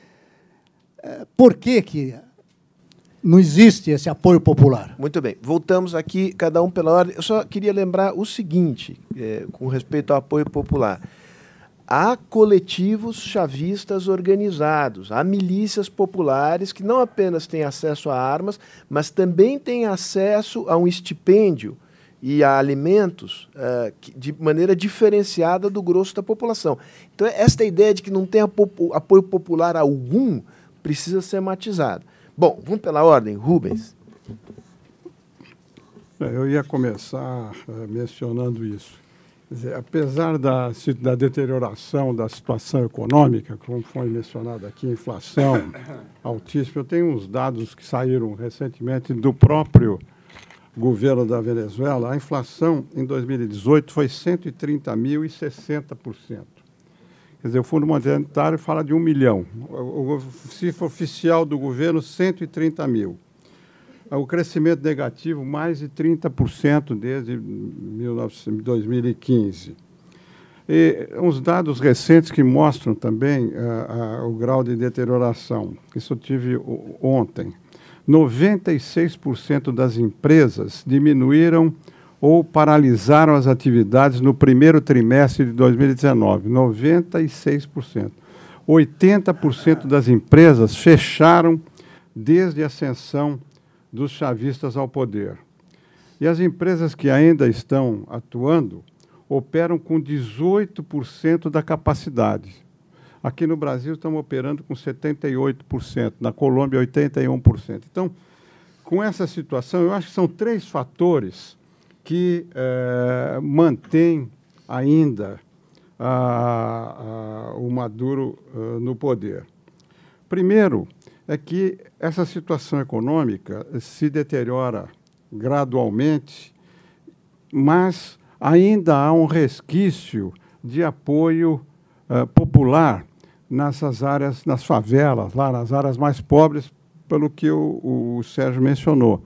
é, por que, que não existe esse apoio popular. Muito bem. Voltamos aqui, cada um pela ordem. Eu só queria lembrar o seguinte, é, com respeito ao apoio popular. Há coletivos chavistas organizados, há milícias populares que não apenas têm acesso a armas, mas também têm acesso a um estipêndio e a alimentos uh, de maneira diferenciada do grosso da população. Então, esta ideia de que não tem apoio popular algum precisa ser matizada. Bom, vamos pela ordem. Rubens. Eu ia começar uh, mencionando isso. Dizer, apesar da, da deterioração da situação econômica, como foi mencionado aqui, inflação altíssima, eu tenho uns dados que saíram recentemente do próprio governo da Venezuela, a inflação em 2018 foi 130.060%. Quer dizer, o Fundo Monetário fala de um milhão. O cifra oficial do governo, 130 mil. O crescimento negativo, mais de 30% desde 2015. E uns dados recentes que mostram também uh, o grau de deterioração. Isso eu tive ontem. 96% das empresas diminuíram ou paralisaram as atividades no primeiro trimestre de 2019. 96%. 80% das empresas fecharam desde a ascensão dos chavistas ao poder. E as empresas que ainda estão atuando operam com 18% da capacidade. Aqui no Brasil estamos operando com 78%, na Colômbia 81%. Então, com essa situação, eu acho que são três fatores que é, mantêm ainda o Maduro uh, no poder. Primeiro, é que essa situação econômica se deteriora gradualmente, mas ainda há um resquício de apoio uh, popular nessas áreas, nas favelas, lá nas áreas mais pobres, pelo que o, o Sérgio mencionou.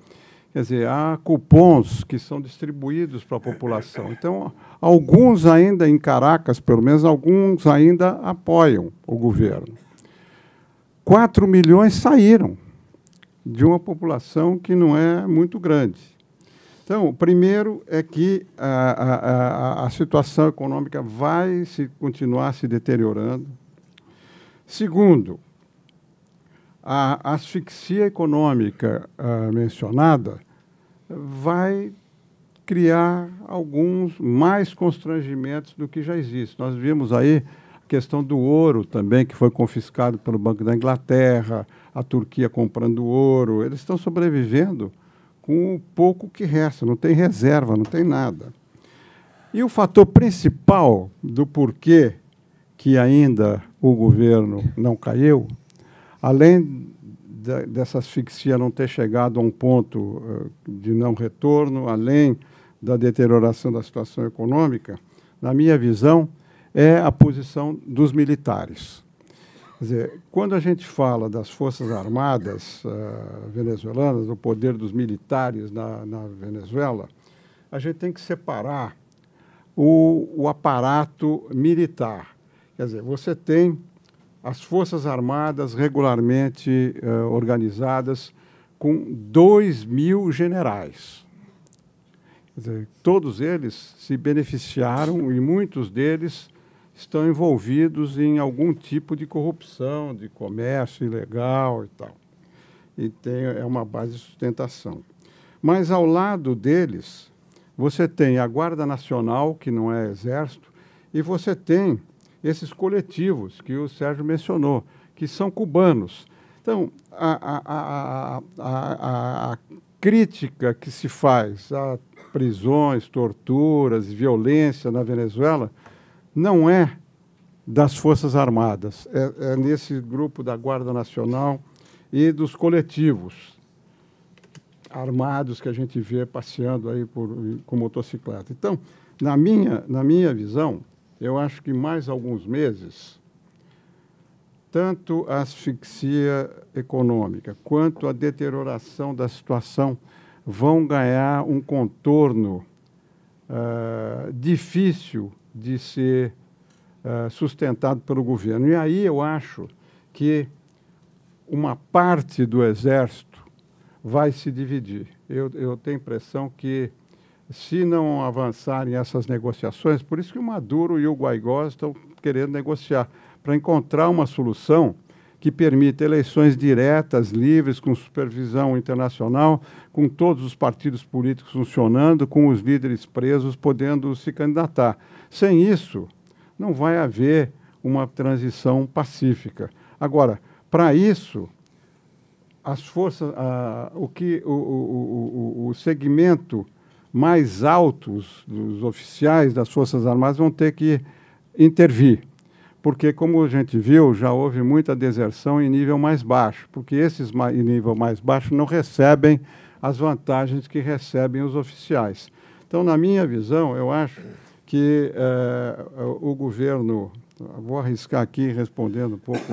Quer dizer, há cupons que são distribuídos para a população. Então, alguns ainda em Caracas, pelo menos alguns ainda apoiam o governo. 4 milhões saíram de uma população que não é muito grande. Então, primeiro é que a, a, a situação econômica vai se continuar se deteriorando. Segundo, a asfixia econômica uh, mencionada vai criar alguns mais constrangimentos do que já existe. Nós vimos aí a questão do ouro também, que foi confiscado pelo Banco da Inglaterra, a Turquia comprando ouro. Eles estão sobrevivendo com o pouco que resta, não tem reserva, não tem nada. E o fator principal do porquê que ainda o governo não caiu, além de, dessa asfixia não ter chegado a um ponto uh, de não retorno, além da deterioração da situação econômica, na minha visão, é a posição dos militares. Quer dizer, quando a gente fala das Forças Armadas uh, venezuelanas, do poder dos militares na, na Venezuela, a gente tem que separar o, o aparato militar Quer dizer, você tem as Forças Armadas regularmente uh, organizadas com 2 mil generais. Dizer, todos eles se beneficiaram e muitos deles estão envolvidos em algum tipo de corrupção, de comércio ilegal e tal. E tem, é uma base de sustentação. Mas ao lado deles, você tem a Guarda Nacional, que não é exército, e você tem esses coletivos que o Sérgio mencionou, que são cubanos, Então, a, a, a, a, crítica que se faz a prisões, torturas, violência na Venezuela não é das Forças Armadas, é, é nesse grupo da Guarda Nacional e dos coletivos armados que a gente vê passeando aí por, com motocicleta. Então, na minha, na minha visão, eu acho que mais alguns meses, tanto a asfixia econômica quanto a deterioração da situação vão ganhar um contorno uh, difícil de ser uh, sustentado pelo governo. E aí eu acho que uma parte do Exército vai se dividir. Eu, eu tenho a impressão que, se não avançarem essas negociações, por isso que o Maduro e o Guaidó estão querendo negociar, para encontrar uma solução que permita eleições diretas, livres, com supervisão internacional, com todos os partidos políticos funcionando, com os líderes presos podendo se candidatar. Sem isso, não vai haver uma transição pacífica. Agora, para isso, as forças, o que o, o, o, o segmento mais altos dos oficiais das Forças Armadas vão ter que intervir porque, como a gente viu, já houve muita deserção em nível mais baixo, porque esses em nível mais baixo não recebem as vantagens que recebem os oficiais. Então, na minha visão, eu acho que eh, o governo, vou arriscar aqui respondendo um pouco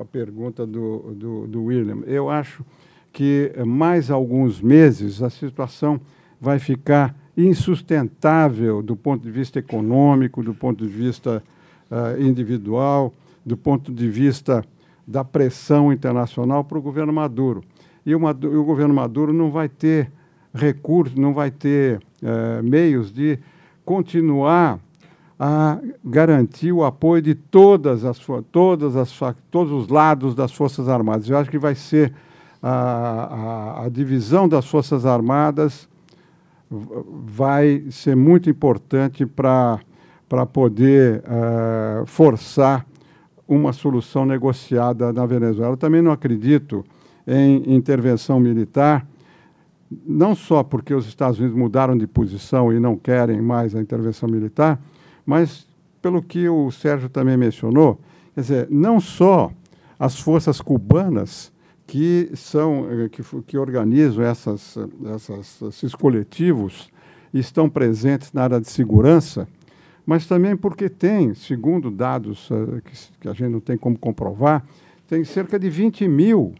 a pergunta do, do, do William, eu acho que mais alguns meses a situação vai ficar insustentável do ponto de vista econômico, do ponto de vista uh, individual, do ponto de vista da pressão internacional para o governo Maduro. E o, Maduro, o, governo Maduro não vai ter recursos, não vai ter uh, meios de continuar a garantir o apoio de todas as, todas as, todos os lados das Forças Armadas. Eu acho que vai ser a, a, a divisão das Forças Armadas vai ser muito importante para para poder uh, forçar uma solução negociada na Venezuela. Eu também não acredito em intervenção militar, não só porque os Estados Unidos mudaram de posição e não querem mais a intervenção militar, mas pelo que o Sérgio também mencionou, quer dizer, não só as forças cubanas que são eh, que, que organizam essas, essas, esses coletivos estão presentes na área de segurança, mas também porque tem, segundo dados uh, que, que, a gente não tem como comprovar, tem cerca de 20 mil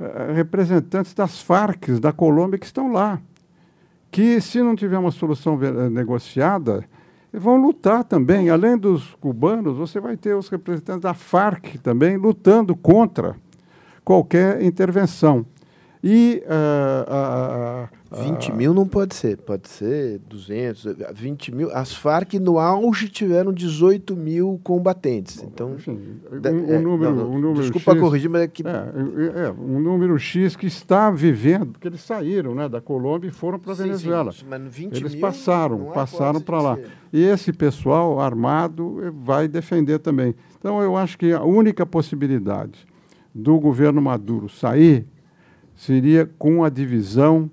uh, representantes das Farc da Colômbia que estão lá, que se não tiver uma solução negociada, vão lutar também. Além dos cubanos, você vai ter os representantes da Farc também lutando contra qualquer intervenção. E uh, uh, 20 mil não pode ser, pode ser 200, 20 mil. As Farc no auge tiveram 18 mil combatentes. Então, Enfim, um, é, número, não, um número desculpa X, corrigir, mas é que. É, é, é, um número X que está vivendo, porque eles saíram né, da Colômbia e foram para a Venezuela. Sim, mas 20 eles mil passaram, passaram para lá. E esse pessoal armado vai defender também. Então, eu acho que a única possibilidade do governo Maduro sair seria com a divisão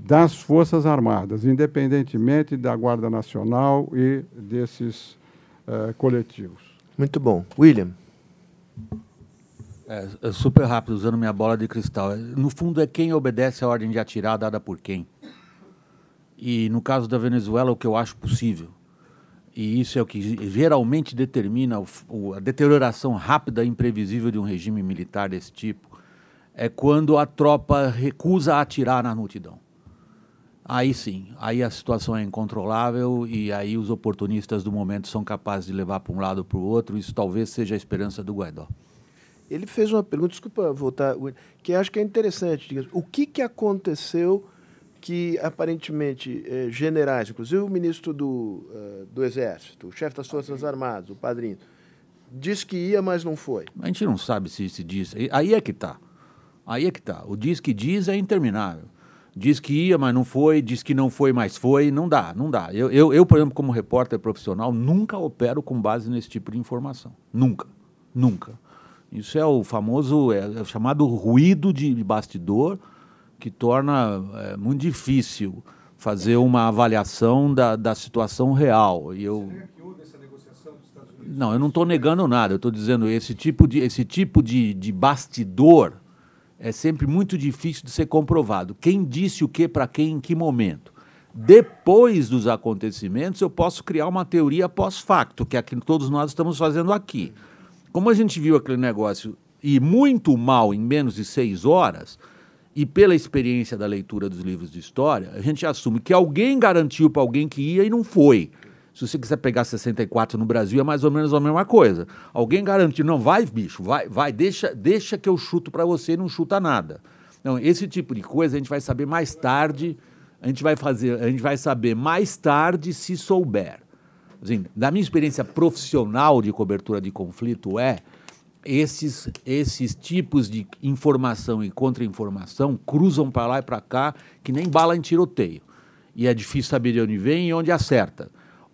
das Forças Armadas, independentemente da Guarda Nacional e desses uh, coletivos. Muito bom. William. É, é, super rápido, usando minha bola de cristal. No fundo, é quem obedece a ordem de atirar dada por quem. E no caso da Venezuela, o que eu acho possível, e isso é o que geralmente determina o, a deterioração rápida e imprevisível de um regime militar desse tipo, é quando a tropa recusa atirar na multidão. Aí sim, aí a situação é incontrolável e aí os oportunistas do momento são capazes de levar para um lado ou para o outro. Isso talvez seja a esperança do Guaidó. Ele fez uma pergunta, desculpa voltar, que acho que é interessante. O que, que aconteceu que aparentemente eh, generais, inclusive o ministro do, uh, do Exército, o chefe das Forças Armadas, o padrinho, disse que ia, mas não foi? A gente não sabe se se diz. Aí é que está. Aí é que está. O diz que diz é interminável diz que ia, mas não foi, diz que não foi, mas foi, não dá, não dá. Eu, eu, eu, por exemplo, como repórter profissional, nunca opero com base nesse tipo de informação. Nunca, nunca. Isso é o famoso, é, é o chamado ruído de, bastidor, que torna é, muito difícil fazer uma avaliação da, da situação real. E eu não, eu não estou negando nada. Eu estou dizendo esse tipo de esse tipo de, de bastidor é sempre muito difícil de ser comprovado. Quem disse o que para quem em que momento? Depois dos acontecimentos, eu posso criar uma teoria pós-facto, que é que todos nós estamos fazendo aqui. Como a gente viu aquele negócio e muito mal em menos de seis horas, e pela experiência da leitura dos livros de história, a gente assume que alguém garantiu para alguém que ia e não foi. Se você quiser pegar 64 no Brasil, é mais ou menos a mesma coisa. Alguém garantiu, não, vai, bicho, vai, vai, deixa, deixa que eu chuto para você e não chuta nada. Então, esse tipo de coisa a gente vai saber mais tarde, a gente vai fazer, a gente vai saber mais tarde se souber. Assim, da minha experiência profissional de cobertura de conflito é esses, esses tipos de informação e contra-informação cruzam para lá e para cá que nem bala em tiroteio. E é difícil saber de onde vem e onde acerta.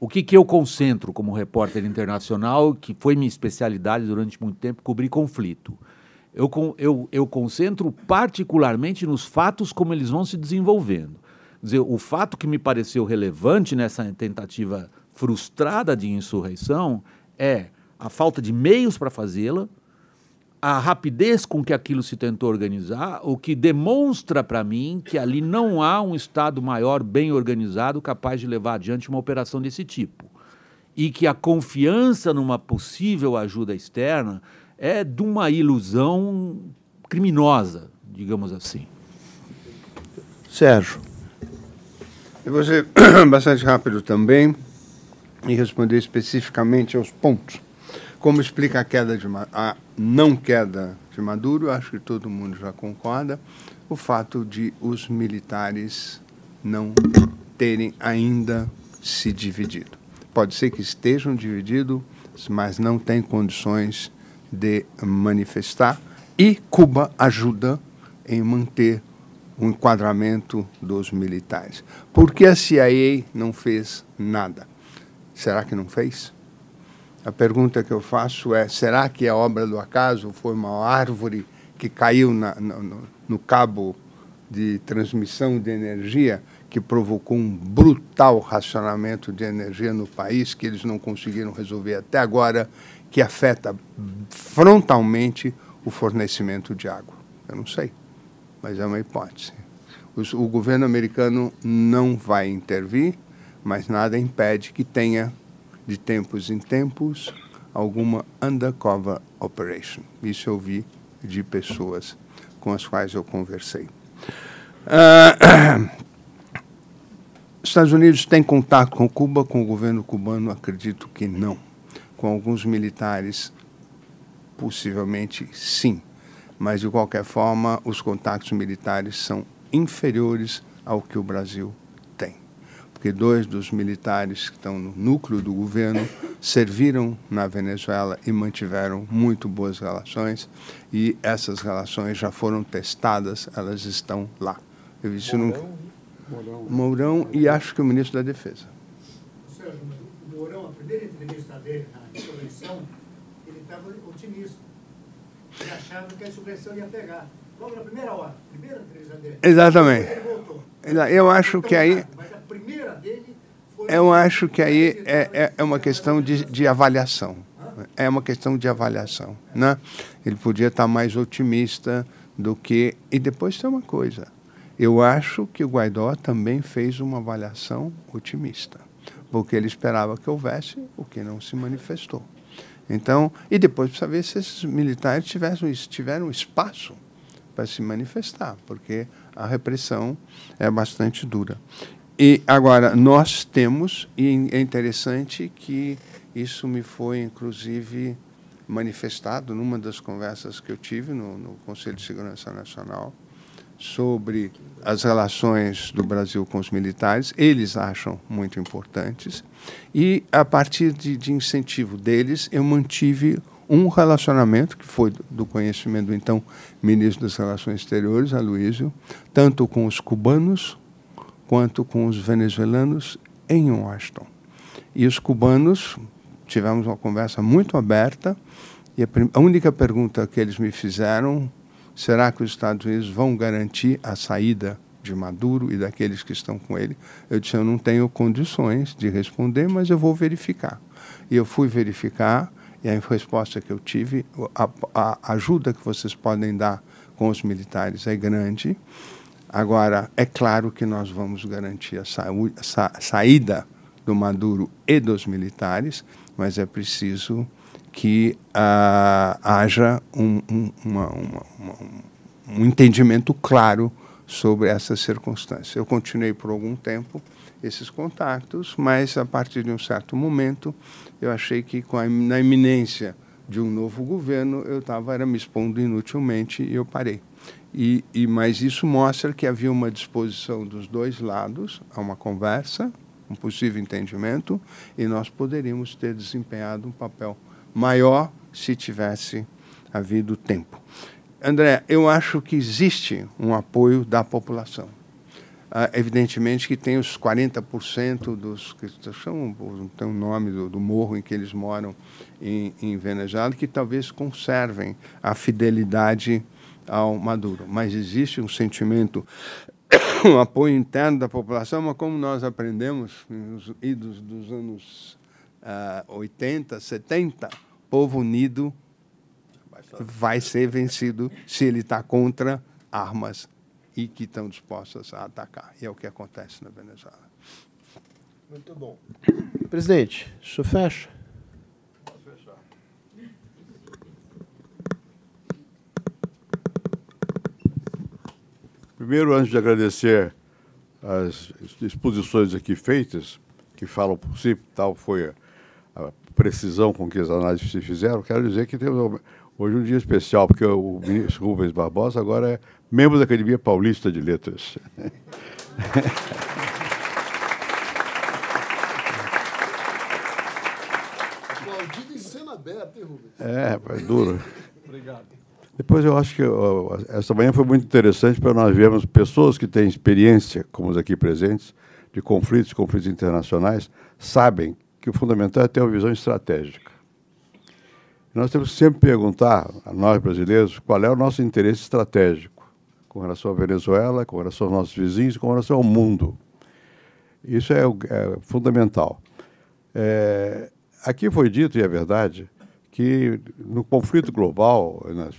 O que, que eu concentro como repórter internacional, que foi minha especialidade durante muito tempo, cobrir conflito. Eu, eu, eu concentro particularmente nos fatos como eles vão se desenvolvendo. Quer dizer, o fato que me pareceu relevante nessa tentativa frustrada de insurreição é a falta de meios para fazê-la, a rapidez com que aquilo se tentou organizar, o que demonstra para mim que ali não há um Estado maior bem organizado capaz de levar adiante uma operação desse tipo. E que a confiança numa possível ajuda externa é de uma ilusão criminosa, digamos assim. Sérgio. Eu vou ser bastante rápido também e responder especificamente aos pontos. Como explica a queda de a não queda de Maduro, acho que todo mundo já concorda, o fato de os militares não terem ainda se dividido. Pode ser que estejam divididos, mas não têm condições de manifestar e Cuba ajuda em manter o enquadramento dos militares. Por que a CIA não fez nada? Será que não fez? A pergunta que eu faço é: será que a obra do acaso foi uma árvore que caiu na, no, no cabo de transmissão de energia que provocou um brutal racionamento de energia no país que eles não conseguiram resolver até agora, que afeta frontalmente o fornecimento de água? Eu não sei, mas é uma hipótese. O governo americano não vai intervir mas nada impede que tenha, de tempos em tempos, alguma undercover operation. Isso eu vi de pessoas com as quais eu conversei. Uh, Estados Unidos tem contato com Cuba, com o governo cubano? Acredito que não. Com alguns militares, possivelmente sim. Mas, de qualquer forma, os contatos militares são inferiores ao que o Brasil porque dois dos militares que estão no núcleo do governo serviram na Venezuela e mantiveram muito boas relações e essas relações já foram testadas, elas estão lá. Eu vi isso Mourão, Mourão, Mourão e acho que o ministro da Defesa. Sérgio, o Mourão, a primeira entrevista dele na insurreição, ele estava otimista. Ele achava que a insurreição ia pegar. Logo na primeira hora, primeira entrevista dele. Exatamente. Eu acho que aí primeira dele foi. Eu acho que aí é, é, é uma questão de, de avaliação. É uma questão de avaliação. Né? Ele podia estar mais otimista do que. E depois tem uma coisa. Eu acho que o Guaidó também fez uma avaliação otimista, porque ele esperava que houvesse o que não se manifestou. Então, e depois precisa ver se esses militares tivessem, tiveram espaço para se manifestar, porque a repressão é bastante dura. E agora, nós temos, e é interessante que isso me foi, inclusive, manifestado numa das conversas que eu tive no, no Conselho de Segurança Nacional sobre as relações do Brasil com os militares, eles acham muito importantes, e a partir de, de incentivo deles, eu mantive um relacionamento, que foi do conhecimento do então ministro das Relações Exteriores, Aloysio, tanto com os cubanos quanto com os venezuelanos em Washington. E os cubanos tivemos uma conversa muito aberta E a, a única pergunta que eles me fizeram: será que os Estados Unidos vão garantir a saída de Maduro e daqueles que estão com ele? Eu disse: eu não tenho condições de responder, mas eu vou verificar. E eu fui verificar, e a resposta que eu tive, a, a ajuda que vocês podem dar com os militares é grande. Agora, é claro que nós vamos garantir a, saúde, saída do Maduro e dos militares, mas é preciso que uh, haja um, um, uma, uma, uma, um entendimento claro sobre essa circunstância. Eu continuei por algum tempo esses contatos, mas a partir de um certo momento eu achei que com a, na iminência de um novo governo eu estava me expondo inutilmente e eu parei. E, e mas isso mostra que havia uma disposição dos dois lados a uma conversa, um possível entendimento, e nós poderíamos ter desempenhado um papel maior se tivesse havido tempo. André, eu acho que existe um apoio da população. Ah, evidentemente que tem os 40% dos que são, tem o nome do, do, morro em que eles moram em, em Venezuela, que talvez conservem a fidelidade ao Maduro. Mas existe um sentimento, um apoio interno da população, mas como nós aprendemos nos idos dos anos uh, 80, 70, povo unido vai ser vencido se ele está contra armas e que estão dispostas a atacar. E é o que acontece na Venezuela. Muito bom. Presidente, o senhor fecha? Primeiro, antes de agradecer as exposições aqui feitas, que falam por si, tal foi a, precisão com que as análises se fizeram, quero dizer que temos hoje um dia especial, porque o ministro Rubens Barbosa agora é membro da Academia Paulista de Letras. Aplaudido em cena aberta, hein, Rubens? É, é duro. Obrigado. Depois eu acho que essa manhã foi muito interessante para nós vermos pessoas que têm experiência, como os aqui presentes, de conflitos, conflitos internacionais, sabem que o fundamental é ter uma visão estratégica. Nós temos que sempre perguntar a nós brasileiros qual é o nosso interesse estratégico com relação à Venezuela, com relação aos nossos vizinhos, com relação ao mundo. Isso é, é fundamental. É, aqui foi dito, e é verdade, que no conflito global, nas,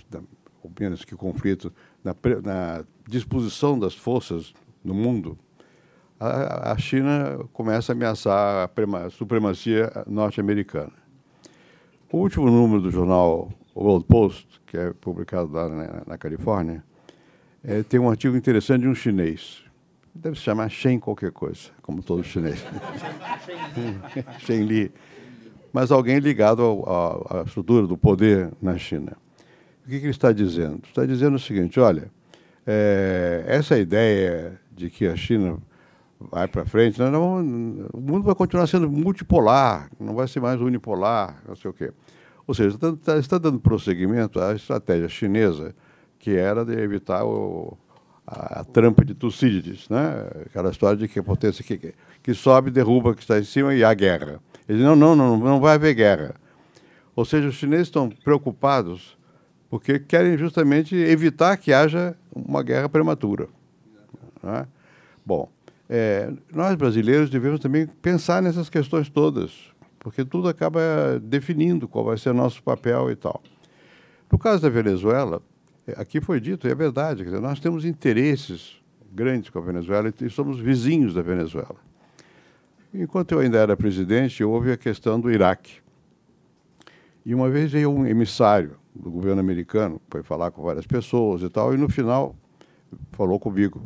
ou menos que conflito, na, na, disposição das forças no mundo, a, a China começa a ameaçar a, prema, a supremacia norte-americana. O último número do jornal World Post, que é publicado lá na, na Califórnia, é, tem um artigo interessante de um chinês. Deve se chamar Shen qualquer coisa, como todo chinês. Shen Li mas alguém ligado à estrutura do poder na China. O que, que ele está dizendo? Está dizendo o seguinte: olha, é, essa ideia de que a China vai para frente, não, não, o mundo vai continuar sendo multipolar, não vai ser mais unipolar, não sei o quê. Ou seja, está, está dando prosseguimento à estratégia chinesa, que era de evitar o, a, a, trampa de Tucídides, né? aquela história de que a potência que, que sobe derruba o que está em cima e há guerra. Ele não, não, não, não vai haver guerra. Ou seja, os chineses estão preocupados porque querem justamente evitar que haja uma guerra prematura. É? Bom, é, nós brasileiros devemos também pensar nessas questões todas, porque tudo acaba definindo qual vai ser nosso papel e tal. No caso da Venezuela, aqui foi dito, e é verdade, dizer, nós temos interesses grandes com a Venezuela e somos vizinhos da Venezuela. Enquanto eu ainda era presidente, houve a questão do Iraque. E uma vez veio um emissário do governo americano, foi falar com várias pessoas e tal, e no final falou comigo,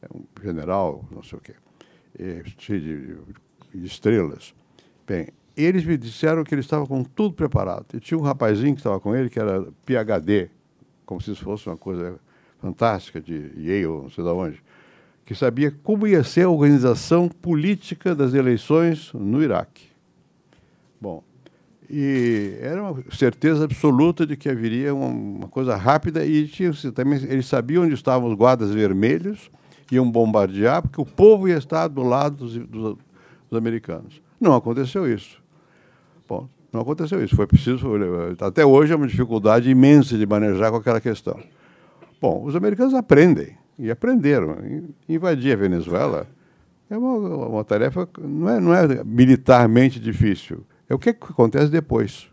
é um general, não sei o quê, cheio de, de estrelas. Bem, eles me disseram que eles estavam com tudo preparado. E tinha um rapazinho que estava com ele, que era PhD, como se isso fosse uma coisa fantástica, de Yale, não sei de onde que sabia como ia ser a organização política das eleições no Iraque. Bom, e era uma certeza absoluta de que haveria uma, uma coisa rápida e tinha, também eles sabiam onde estavam os guardas vermelhos, iam bombardear, porque o povo ia estar do lado dos, dos, dos americanos. Não aconteceu isso. Bom, Não aconteceu isso. Foi preciso. Até hoje é uma dificuldade imensa de manejar com aquela questão. Bom, os americanos aprendem e aprenderam. Invadir a Venezuela é uma, uma tarefa não é, não é militarmente difícil. É o que, que acontece depois.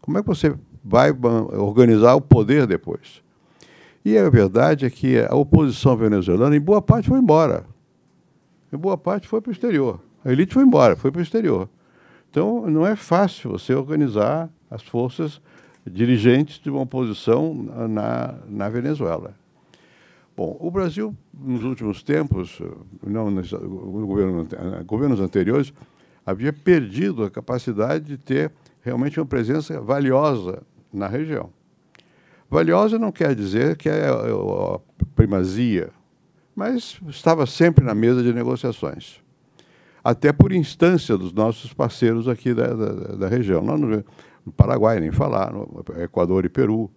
Como é que você vai organizar o poder depois? E a verdade é que a oposição venezuelana, em boa parte, foi embora. Em boa parte, foi para o exterior. A elite foi embora, foi para o exterior. Então, não é fácil você organizar as forças dirigentes de uma oposição na, na Venezuela. Bom, o Brasil, nos últimos tempos, não nos governos, governos anteriores, havia perdido a capacidade de ter realmente uma presença valiosa na região. Valiosa não quer dizer que é a primazia, mas estava sempre na mesa de negociações. Até por instância dos nossos parceiros aqui da, da, da região. Não no, no, Paraguai, nem falar, no Equador e Peru.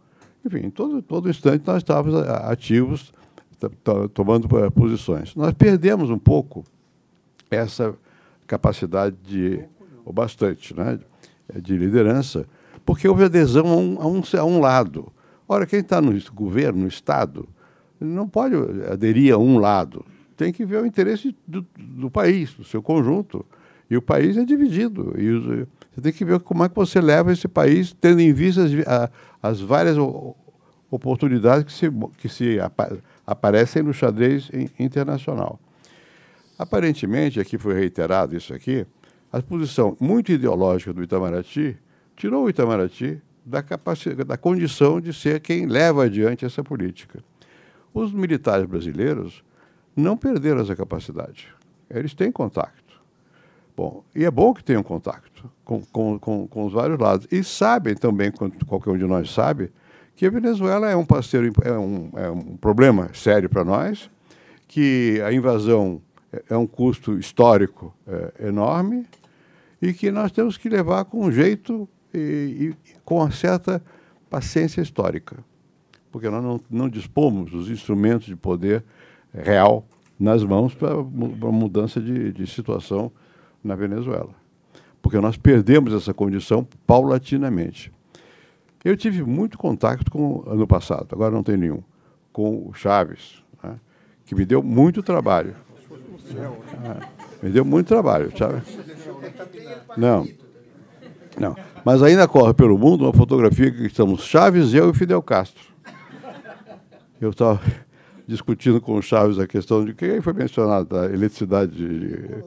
Enfim, todo, todo instante nós estávamos ativos tomando posições. Nós perdemos um pouco essa capacidade de, ou bastante, né, de liderança, porque houve adesão a um, a um, a um lado. Ora, quem está no governo, no Estado, não pode aderir a um lado. Tem que ver o interesse do, do país, do seu conjunto. E o país é dividido. E os, você tem que ver como é que você leva esse país, tendo em vista as, as várias oportunidades que se, que se aparecem no xadrez internacional. Aparentemente, aqui foi reiterado isso aqui, a posição muito ideológica do Itamaraty tirou o Itamaraty da, capacidade, da condição de ser quem leva adiante essa política. Os militares brasileiros não perderam essa capacidade. Eles têm contato. Bom, e é bom que tenham contato com, com, com, com os vários lados. E sabem também, qualquer um de nós sabe, que a Venezuela é um parceiro, é um, é um problema sério para nós, que a invasão é um custo histórico é, enorme e que nós temos que levar com jeito e, e com uma certa paciência histórica, porque nós não, não dispomos dos instrumentos de poder real nas mãos para a mudança de, de situação na Venezuela, porque nós perdemos essa condição paulatinamente. Eu tive muito contato com ano passado, agora não tem nenhum, com o Chaves, né, que me deu muito trabalho. Ah, me deu muito trabalho, sabe? Não, não. Mas ainda corre pelo mundo uma fotografia que estamos Chaves, eu e Fidel Castro. Eu estava discutindo com o Chaves a questão de quem foi mencionado da eletricidade. De...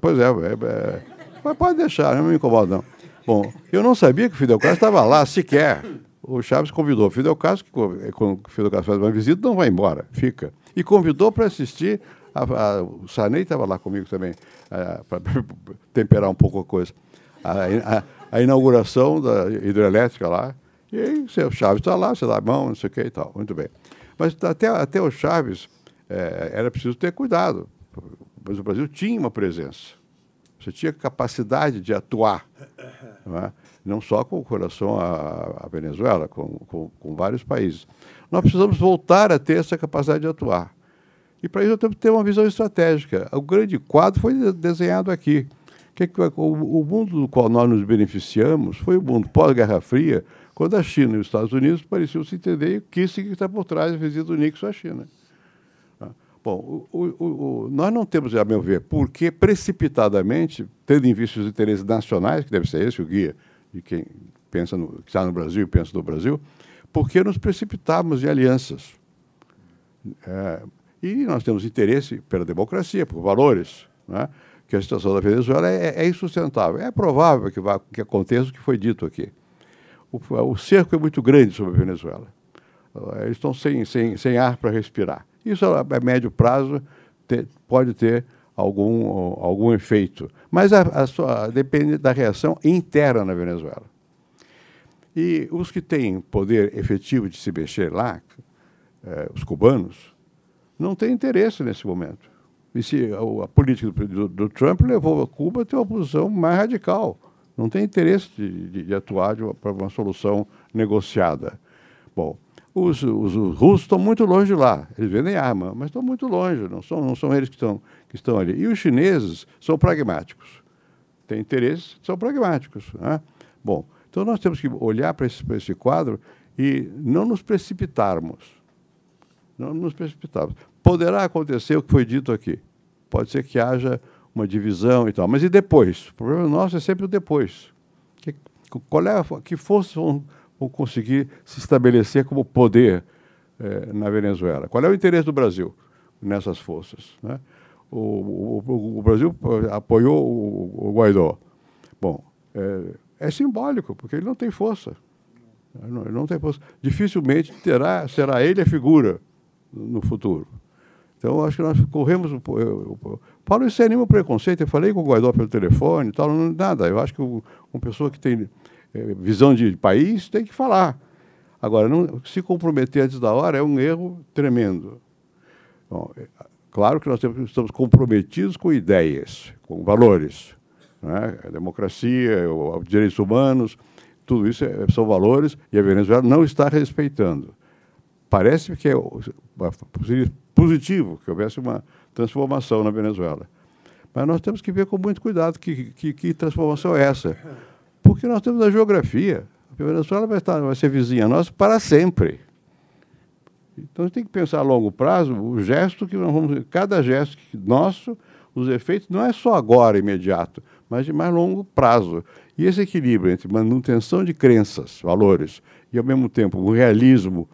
Pois é, é, é, mas pode deixar, não me incomoda não. Bom, eu não sabia que o Fidel Castro estava lá sequer. O Chaves convidou o Fidel Castro, que quando o Fidel Castro faz uma visita, não vai embora, fica. E convidou para assistir, a, a, o Sarney estava lá comigo também, para temperar um pouco a coisa. A, a, inauguração da hidrelétrica lá, e aí o Chaves está lá, você dá a mão, não sei o que e tal, muito bem. Mas até, até o Chaves é, era preciso ter cuidado, mas o Brasil tinha uma presença. Você tinha capacidade de atuar, não, é? não só com relação à, Venezuela, com, com, com, vários países. Nós precisamos voltar a ter essa capacidade de atuar. E para isso nós temos que ter uma visão estratégica. O grande quadro foi desenhado aqui. O mundo do qual nós nos beneficiamos foi o mundo pós-Guerra Fria, quando a China e os Estados Unidos pareciam se entender que isso que está por trás da visita do Nixon à China. Bom, o, o, o, nós não temos, a meu ver, por que precipitadamente, tendo em vista os interesses nacionais, que deve ser esse o guia de quem pensa no, que está no Brasil e pensa no Brasil, por que nos precipitarmos em alianças? É, e nós temos interesse pela democracia, por valores, né? que a situação da Venezuela é, é insustentável. É provável que, vá, que aconteça o que foi dito aqui. O, o cerco é muito grande sobre a Venezuela. Eles estão sem, sem, sem ar para respirar. Isso a, médio prazo te, pode ter algum, algum efeito. Mas a, a sua, depende da reação interna na Venezuela. E os que têm poder efetivo de se mexer lá, eh, os cubanos, não têm interesse nesse momento. E se a, a política do, do, do, Trump levou a Cuba a ter uma posição mais radical. Não tem interesse de, de, de atuar para uma solução negociada. Bom, os, os, os, russos estão muito longe de lá. Eles vendem arma, mas estão muito longe. Não são, não são eles que estão, que estão ali. E os chineses são pragmáticos. têm interesses, são pragmáticos. Né? Bom, então nós temos que olhar para esse, esse quadro e não nos precipitarmos. Não nos precipitarmos. Poderá acontecer o que foi dito aqui. Pode ser que haja uma divisão e tal. Mas e depois? O problema nosso é sempre o depois. Que, qual é a, que forças vão, vão conseguir se estabelecer como poder eh, na Venezuela? Qual é o interesse do Brasil nessas forças? Né? O, o, o, Brasil apoiou o, o Guaidó. Bom, é, é, simbólico, porque ele não tem força. Não, ele não tem força. Dificilmente terá, será ele a figura no futuro. Então, acho que nós corremos. Eu, eu, Paulo, isso é nenhum preconceito. Eu falei com o Guaidó pelo telefone e tal, não, nada. Eu acho que uma pessoa que tem visão de país tem que falar. Agora, não, se comprometer antes da hora é um erro tremendo. Bom, é, claro que nós temos, estamos comprometidos com ideias, com valores. Né? A democracia, os direitos humanos, tudo isso é, são valores e a Venezuela não está respeitando. Parece que é positivo que houvesse uma transformação na Venezuela. Mas nós temos que ver com muito cuidado que, que, que transformação é essa. Porque nós temos a geografia. A Venezuela vai, estar, vai ser vizinha nossa para sempre. Então a gente tem que pensar a longo prazo o gesto que nós vamos. Cada gesto nosso, os efeitos, não é só agora, imediato, mas de mais longo prazo. E esse equilíbrio entre manutenção de crenças, valores, e ao mesmo tempo o realismo,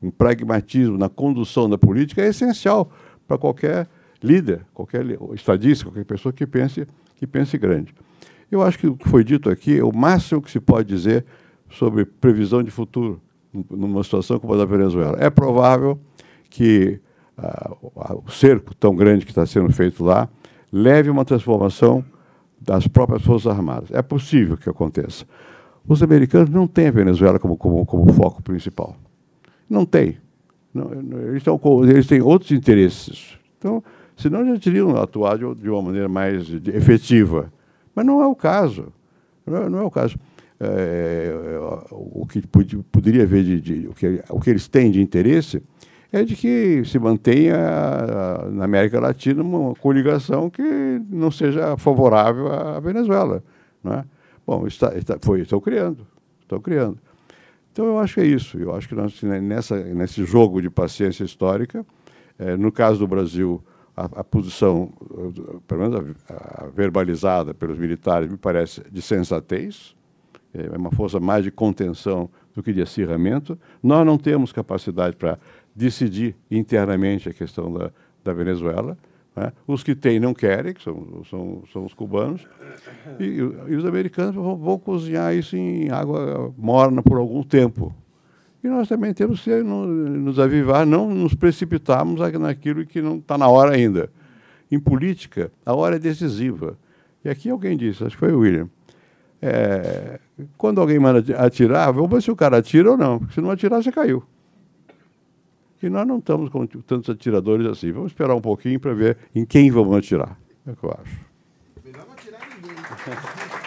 um pragmatismo na condução da política é essencial para qualquer líder, qualquer estadista, qualquer pessoa que pense, que pense grande. Eu acho que o que foi dito aqui é o máximo que se pode dizer sobre previsão de futuro numa situação como a da Venezuela. É provável que uh, o cerco tão grande que está sendo feito lá leve uma transformação das próprias Forças Armadas. É possível que aconteça. Os americanos não têm a Venezuela como, como, como foco principal. Não tem. Não, eles, estão, eles têm outros interesses. Então, senão já teriam atuado de uma maneira mais efetiva. Mas não é o caso. Não é, não é o caso. É, o que poderia haver de, de, o, que, o que eles têm de interesse é de que se mantenha na América Latina uma coligação que não seja favorável à Venezuela. Não é? Bom, está, está, foi, estão criando, estão criando. Então eu acho que é isso. Eu acho que nós nessa nesse jogo de paciência histórica, é, no caso do Brasil, a, a posição, pelo menos a, a verbalizada pelos militares, me parece de sensatez. É uma força mais de contenção do que de acirramento. Nós não temos capacidade para decidir internamente a questão da, da Venezuela. Né? Os que têm não querem, que são, são, são os cubanos, e, e os americanos vão, vão, cozinhar isso em água morna por algum tempo. E nós também temos que nos avivar, não nos precipitarmos naquilo que não está na hora ainda. Em política, a hora é decisiva. E aqui alguém disse, acho que foi o William, é, quando alguém manda atirar, vamos ver se o cara atira ou não, porque se não atirar, você caiu. E nós não estamos com tantos atiradores assim. Vamos esperar um pouquinho para ver em quem vamos atirar. É o que eu acho. Melhor não atirar ninguém.